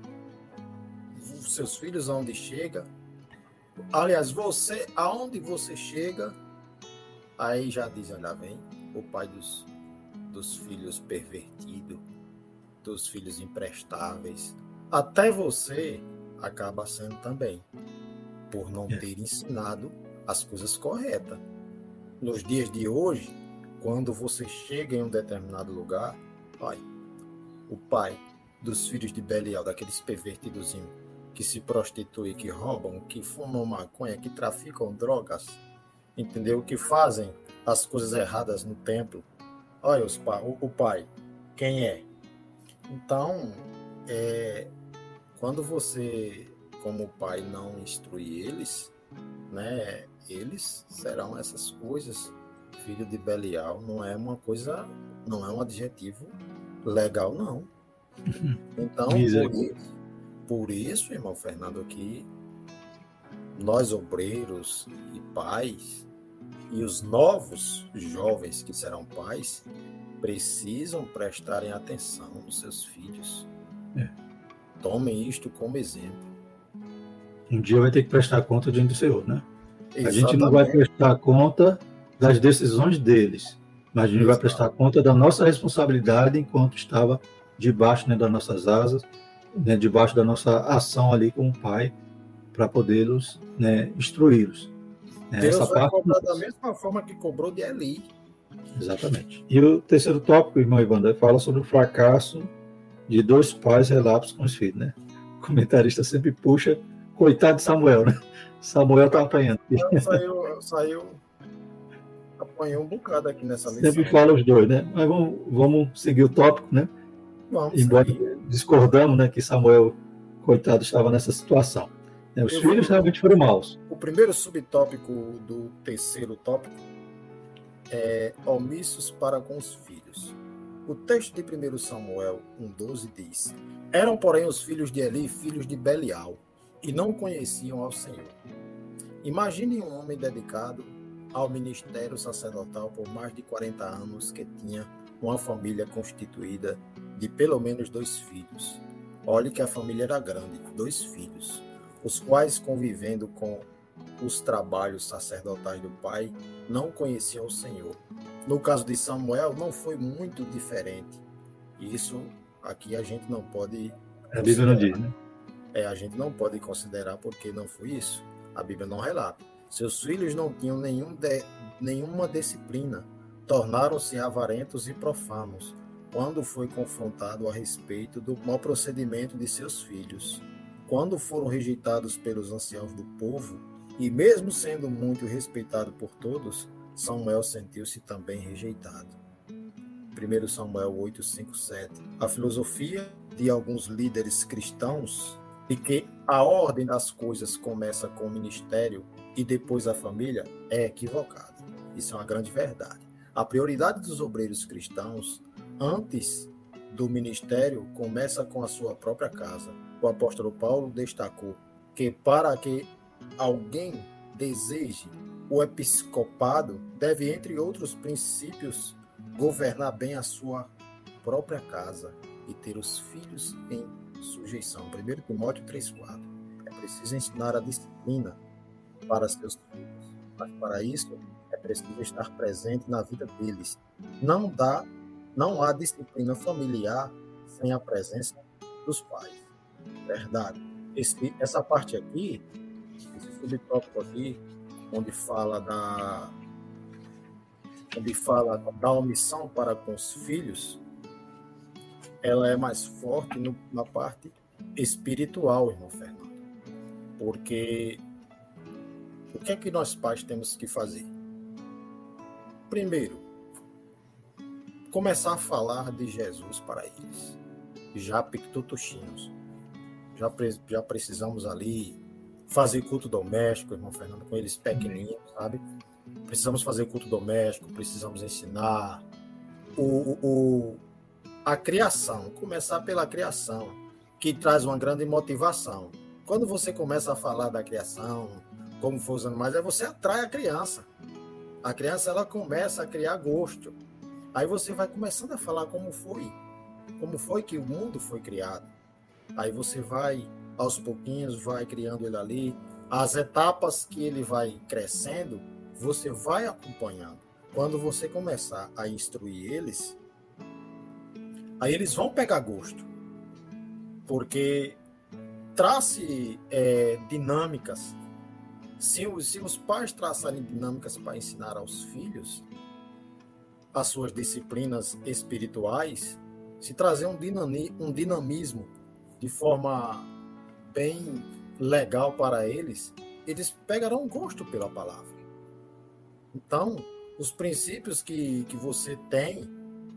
S2: seus filhos aonde chega. Aliás, você, aonde você chega, aí já diz, olha, vem o pai dos, dos filhos pervertido, dos filhos imprestáveis. Até você acaba sendo também, por não é. ter ensinado as coisas corretas. Nos dias de hoje, quando você chega em um determinado lugar, olha, o pai dos filhos de Belial, daqueles pervertidozinhos, que se prostituem, que roubam, que fumam maconha, que traficam drogas, entendeu? Que fazem as coisas erradas no templo. Olha os pa o, o pai, quem é? Então, é, quando você, como pai, não instrui eles, né? Eles serão essas coisas. Filho de Belial não é uma coisa, não é um adjetivo legal, não. [LAUGHS] Então, por isso, por isso, irmão Fernando, que nós obreiros e pais E os novos jovens que serão pais precisam prestarem atenção nos seus filhos. É. Tomem isto como exemplo.
S1: Um dia vai ter que prestar conta diante do Senhor, né? Exatamente. A gente não vai prestar conta das decisões deles, mas a gente vai prestar conta da nossa responsabilidade enquanto estava debaixo né, das nossas asas, né, debaixo da nossa ação ali com o Pai, para podermos né, instruí-los.
S2: Né, Deus Essa vai parte... cobrar da mesma forma que cobrou de Eli.
S1: Exatamente. E o terceiro tópico, irmão Ivandro, fala sobre o fracasso de dois pais relapsos com os filhos, né? O comentarista sempre puxa, coitado de Samuel, né? Samuel tá apanhando.
S2: Saiu, saiu, apanhou um bocado aqui nessa
S1: missão. Sempre fala os dois, né? Mas vamos, vamos seguir o tópico, né? Vamos Embora seguir. discordamos, né, que Samuel, coitado, estava nessa situação. Né? Os Eu filhos realmente foram maus.
S2: O primeiro subtópico do terceiro tópico é omissos para com os filhos. O texto de 1 Samuel 1,12 diz: Eram, porém, os filhos de Eli filhos de Belial, e não conheciam ao Senhor. Imagine um homem dedicado ao ministério sacerdotal por mais de 40 anos que tinha uma família constituída de pelo menos dois filhos. Olhe que a família era grande, dois filhos, os quais, convivendo com os trabalhos sacerdotais do pai, não conheciam o Senhor. No caso de Samuel, não foi muito diferente. Isso aqui a gente não pode.
S1: A Bíblia não diz, né?
S2: É, a gente não pode considerar porque não foi isso. A Bíblia não relata. Seus filhos não tinham nenhum de, nenhuma disciplina, tornaram-se avarentos e profanos quando foi confrontado a respeito do mau procedimento de seus filhos. Quando foram rejeitados pelos anciãos do povo, e mesmo sendo muito respeitado por todos, Samuel sentiu-se também rejeitado. 1 Samuel 8, 5, 7. A filosofia de alguns líderes cristãos de que a ordem das coisas começa com o ministério e depois a família é equivocada. Isso é uma grande verdade. A prioridade dos obreiros cristãos, antes do ministério, começa com a sua própria casa. O apóstolo Paulo destacou que para que alguém deseje o episcopado, deve, entre outros princípios, governar bem a sua própria casa e ter os filhos em sujeição. 1 Timóteo 3,4. É preciso ensinar a disciplina para seus filhos, mas para isso é preciso estar presente na vida deles. Não dá, não há disciplina familiar sem a presença dos pais. Verdade. Esse, essa parte aqui, esse subtópico aqui, onde fala da onde fala da omissão para com os filhos, ela é mais forte no, na parte espiritual, irmão Fernando. Porque o que é que nós pais temos que fazer? Primeiro, começar a falar de Jesus para eles, já pictutuxinhos. Já, já precisamos ali fazer culto doméstico, irmão Fernando, com eles pequenininhos, sabe? Precisamos fazer culto doméstico, precisamos ensinar. O, o, a criação, começar pela criação, que traz uma grande motivação. Quando você começa a falar da criação, como for os animais, aí você atrai a criança. A criança ela começa a criar gosto. Aí você vai começando a falar como foi, como foi que o mundo foi criado. Aí você vai aos pouquinhos vai criando ele ali. As etapas que ele vai crescendo, você vai acompanhando. Quando você começar a instruir eles, aí eles vão pegar gosto. Porque trace é, dinâmicas. Se, se os pais traçarem dinâmicas para ensinar aos filhos as suas disciplinas espirituais, se trazer um, um dinamismo de forma bem legal para eles, eles pegarão gosto pela palavra. Então, os princípios que, que você tem,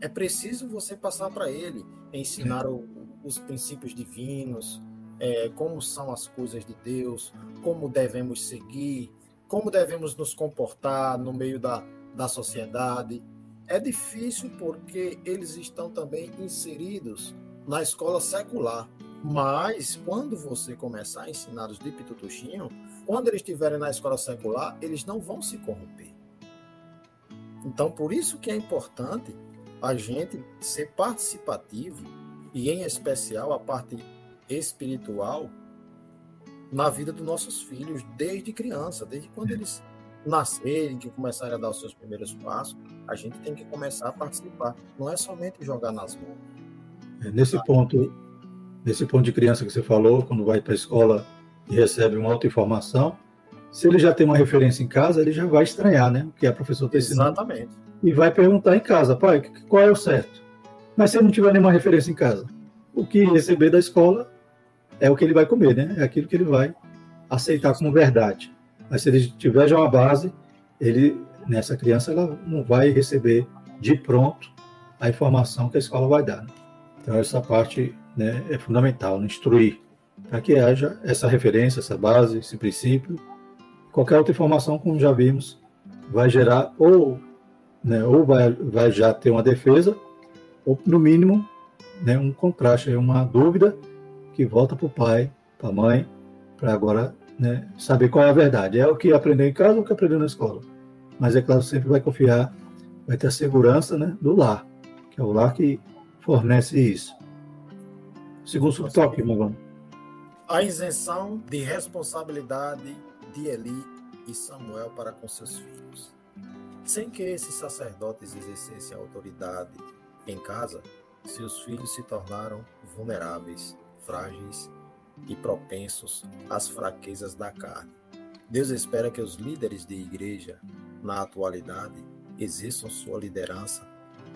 S2: é preciso você passar para ele, ensinar o, os princípios divinos, é, como são as coisas de Deus, como devemos seguir, como devemos nos comportar no meio da, da sociedade. É difícil porque eles estão também inseridos na escola secular. Mas quando você começar a ensinar os de Pitutuxinho, quando eles estiverem na escola secular, eles não vão se corromper. Então, por isso que é importante a gente ser participativo e, em especial, a parte espiritual na vida dos nossos filhos desde criança, desde quando eles nascerem, que começarem a dar os seus primeiros passos, a gente tem que começar a participar. Não é somente jogar nas mãos.
S1: É, nesse tá? ponto, nesse ponto de criança que você falou, quando vai para a escola e recebe uma auto-informação, se ele já tem uma referência em casa, ele já vai estranhar, né? O que a professora está ensinando.
S2: Exatamente.
S1: E vai perguntar em casa, pai, qual é o certo? Mas se ele não tiver nenhuma referência em casa, o que receber da escola é o que ele vai comer, né? É aquilo que ele vai aceitar como verdade. Mas se ele tiver já uma base, ele nessa criança ela não vai receber de pronto a informação que a escola vai dar. Né? Então essa parte né, é fundamental, né? instruir para que haja essa referência, essa base, esse princípio. Qualquer outra informação, como já vimos, vai gerar ou, né, ou vai, vai já ter uma defesa, ou no mínimo né, um contraste, uma dúvida que volta para o pai, para a mãe, para agora né, saber qual é a verdade. É o que aprendeu em casa ou o que aprendeu na escola. Mas é claro, sempre vai confiar, vai ter a segurança né, do lar, que é o lar que fornece isso. Segundo subtópico, Magão.
S2: A isenção de responsabilidade de Eli e Samuel para com seus filhos. Sem que esses sacerdotes exercessem autoridade em casa, seus filhos se tornaram vulneráveis, frágeis e propensos às fraquezas da carne. Deus espera que os líderes de igreja, na atualidade, exerçam sua liderança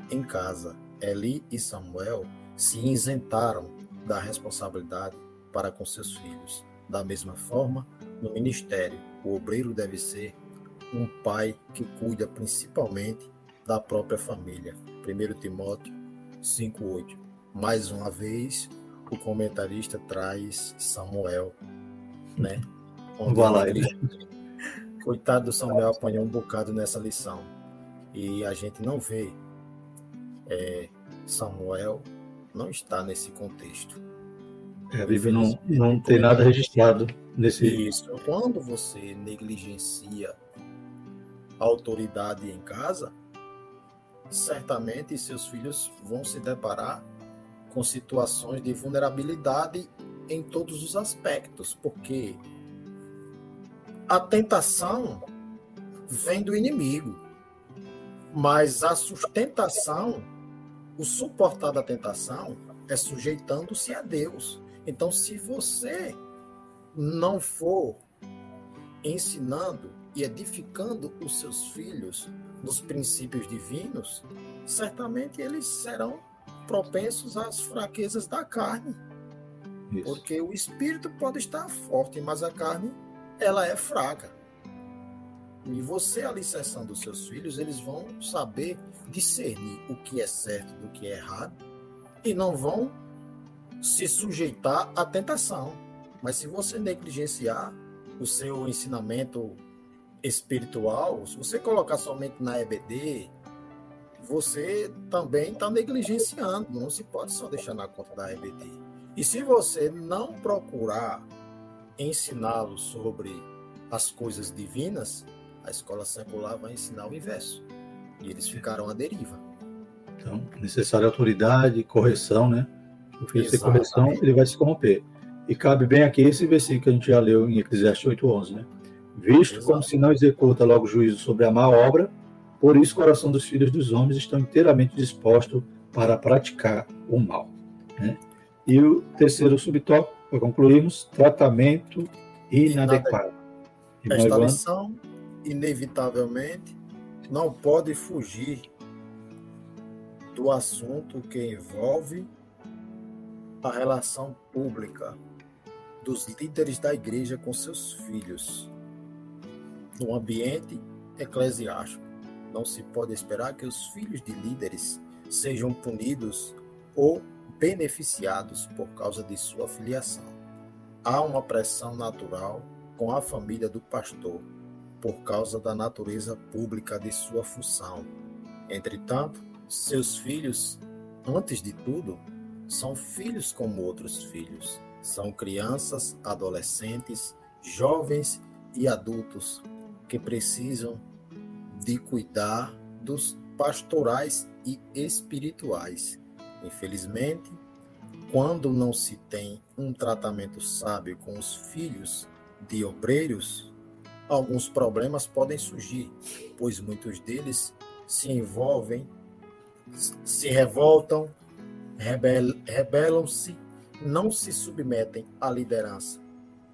S2: em casa. Eli e Samuel se isentaram da responsabilidade para com seus filhos. Da mesma forma, no ministério, o obreiro deve ser um pai que cuida principalmente da própria família. 1 Timóteo 5:8. Mais uma vez, o comentarista traz Samuel, né? [LAUGHS] Coitado do Samuel apanhou um bocado nessa lição. E a gente não vê é, Samuel não está nesse contexto.
S1: É, a Bíblia não, não tem nada registrado nesse.
S2: Isso. Quando você negligencia a autoridade em casa, certamente seus filhos vão se deparar com situações de vulnerabilidade em todos os aspectos, porque a tentação vem do inimigo, mas a sustentação, o suportar da tentação é sujeitando-se a Deus. Então, se você não for ensinando e edificando os seus filhos nos princípios divinos, certamente eles serão propensos às fraquezas da carne. Isso. Porque o espírito pode estar forte, mas a carne ela é fraca. E você alicerçando os seus filhos, eles vão saber discernir o que é certo do que é errado e não vão se sujeitar à tentação. Mas se você negligenciar o seu ensinamento espiritual, se você colocar somente na EBD, você também está negligenciando. Não se pode só deixar na conta da EBD. E se você não procurar ensiná-los sobre as coisas divinas, a escola secular vai ensinar o inverso. E eles ficarão à deriva.
S1: Então, necessária autoridade, correção, né? O filho sem correção, ele vai se corromper. E cabe bem aqui esse versículo que a gente já leu em Eclesiastes 8:11, né? Visto Exato. como se não executa logo juízo sobre a má obra, por isso, o coração dos filhos dos homens estão inteiramente dispostos para praticar o mal. Né? E o terceiro subtópico, para concluirmos, tratamento inadequado.
S2: Esta lição, inevitavelmente, não pode fugir do assunto que envolve a relação pública dos líderes da igreja com seus filhos no ambiente eclesiástico. Não se pode esperar que os filhos de líderes sejam punidos ou beneficiados por causa de sua filiação. Há uma pressão natural com a família do pastor por causa da natureza pública de sua função. Entretanto, seus filhos, antes de tudo, são filhos como outros filhos. São crianças, adolescentes, jovens e adultos que precisam de cuidar aspectos pastorais e espirituais. Infelizmente, quando não se tem um tratamento sábio com os filhos de obreiros, alguns problemas podem surgir, pois muitos deles se envolvem, se revoltam, rebel, rebelam-se, não se submetem à liderança.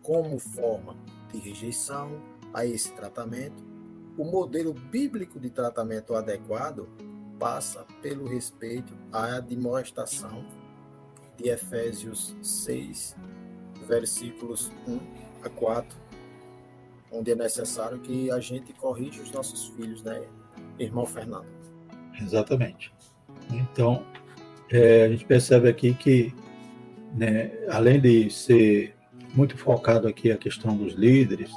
S2: Como forma de rejeição a esse tratamento, o modelo bíblico de tratamento adequado passa pelo respeito à admoestação de Efésios 6, versículos 1 a 4, onde é necessário que a gente corrija os nossos filhos, né, irmão Fernando?
S1: Exatamente. Então, é, a gente percebe aqui que, né, além de ser muito focado aqui a questão dos líderes,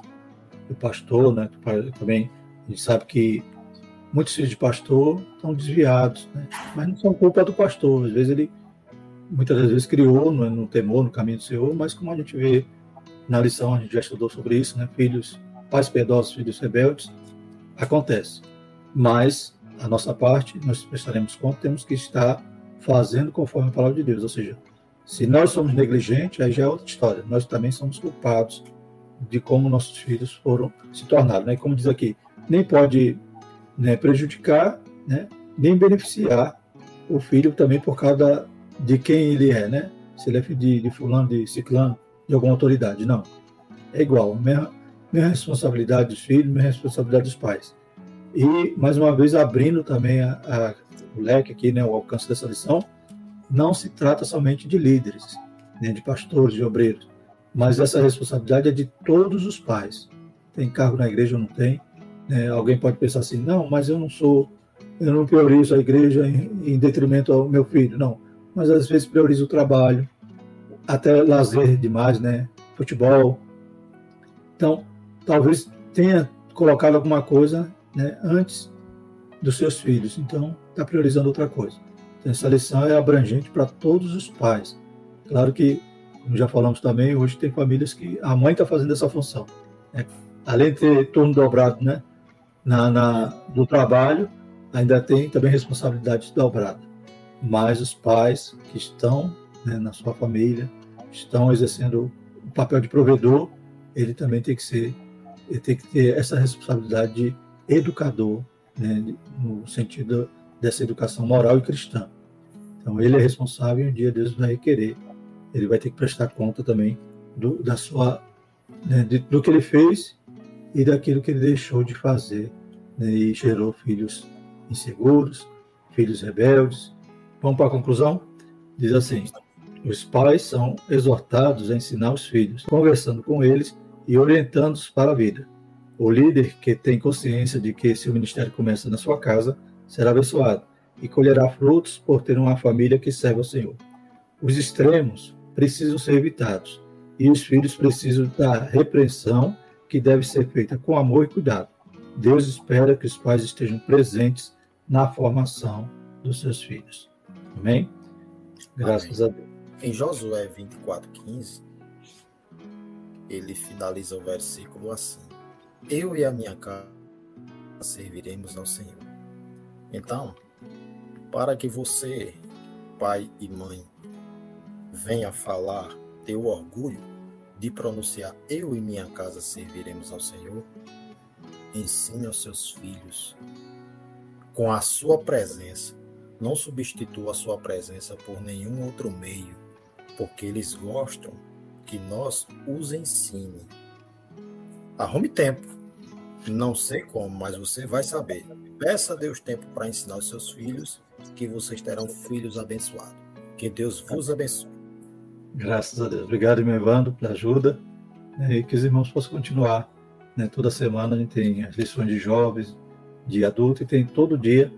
S1: do pastor, né, também a gente sabe que muitos filhos de pastor estão desviados, né, mas não são culpa do pastor. Às vezes ele, muitas vezes, criou no, no temor, no caminho do Senhor, mas como a gente vê na lição, a gente já estudou sobre isso, né, filhos, pais piedosos, filhos rebeldes, acontece. Mas a nossa parte, nós prestaremos conta, temos que estar fazendo conforme a palavra de Deus. Ou seja, se nós somos negligentes, aí já é outra história. Nós também somos culpados de como nossos filhos foram se tornaram. Né? Como diz aqui, nem pode né, prejudicar, né, nem beneficiar o filho também por causa de quem ele é, né? Se ele é filho de, de fulano, de ciclano, de alguma autoridade. Não. É igual. Minha, minha responsabilidade dos filhos, minha responsabilidade dos pais. E, mais uma vez, abrindo também a, a, o leque aqui, né, o alcance dessa lição, não se trata somente de líderes, né, de pastores, de obreiros, mas essa responsabilidade é de todos os pais. Tem cargo na igreja ou não tem? Né, alguém pode pensar assim, não, mas eu não sou, eu não priorizo a igreja em, em detrimento ao meu filho. Não, mas às vezes priorizo o trabalho, até lazer demais, né? Futebol. Então, talvez tenha colocado alguma coisa né, antes dos seus filhos. Então, está priorizando outra coisa. Então, essa lição é abrangente para todos os pais. Claro que, como já falamos também, hoje tem famílias que a mãe está fazendo essa função. Né? Além de ter turno dobrado né, na, na, do trabalho, ainda tem também responsabilidade dobrada. Mas os pais que estão né, na sua família, estão exercendo o papel de provedor, ele também tem que ser, ele tem que ter essa responsabilidade de educador, né, no sentido dessa educação moral e cristã. Então, ele é responsável e um dia Deus vai requerer. Ele vai ter que prestar conta também do, da sua, né, de, do que ele fez e daquilo que ele deixou de fazer né, e gerou filhos inseguros, filhos rebeldes. Vamos para a conclusão? Diz assim: os pais são exortados a ensinar os filhos, conversando com eles e orientando-os para a vida. O líder que tem consciência de que se o ministério começa na sua casa, será abençoado e colherá frutos por ter uma família que serve ao Senhor. Os extremos precisam ser evitados e os filhos precisam da repreensão que deve ser feita com amor e cuidado. Deus espera que os pais estejam presentes na formação dos seus filhos. Amém? Graças Amém. a Deus.
S2: Em Josué 24:15, ele finaliza o versículo assim: eu e a minha casa serviremos ao Senhor. Então, para que você, pai e mãe, venha falar teu orgulho de pronunciar eu e minha casa serviremos ao Senhor, ensine aos seus filhos com a sua presença. Não substitua a sua presença por nenhum outro meio, porque eles gostam que nós os ensine. Arrume tempo não sei como, mas você vai saber. Peça a Deus tempo para ensinar os seus filhos, que vocês terão filhos abençoados. Que Deus vos abençoe.
S1: Graças a Deus. Obrigado, meu Evandro, pela ajuda. Né, e que os irmãos possam continuar. Né? Toda semana a gente tem as lições de jovens, de adulto, e tem todo dia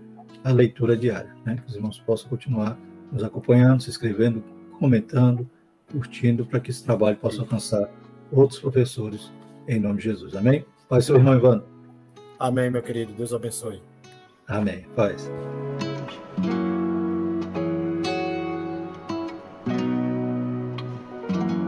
S1: a leitura diária. Né? Que os irmãos possam continuar nos acompanhando, se inscrevendo, comentando, curtindo, para que esse trabalho possa alcançar outros professores, em nome de Jesus. Amém? Paz, seu irmão Ivan.
S2: Amém, meu querido. Deus abençoe.
S1: Amém. Paz.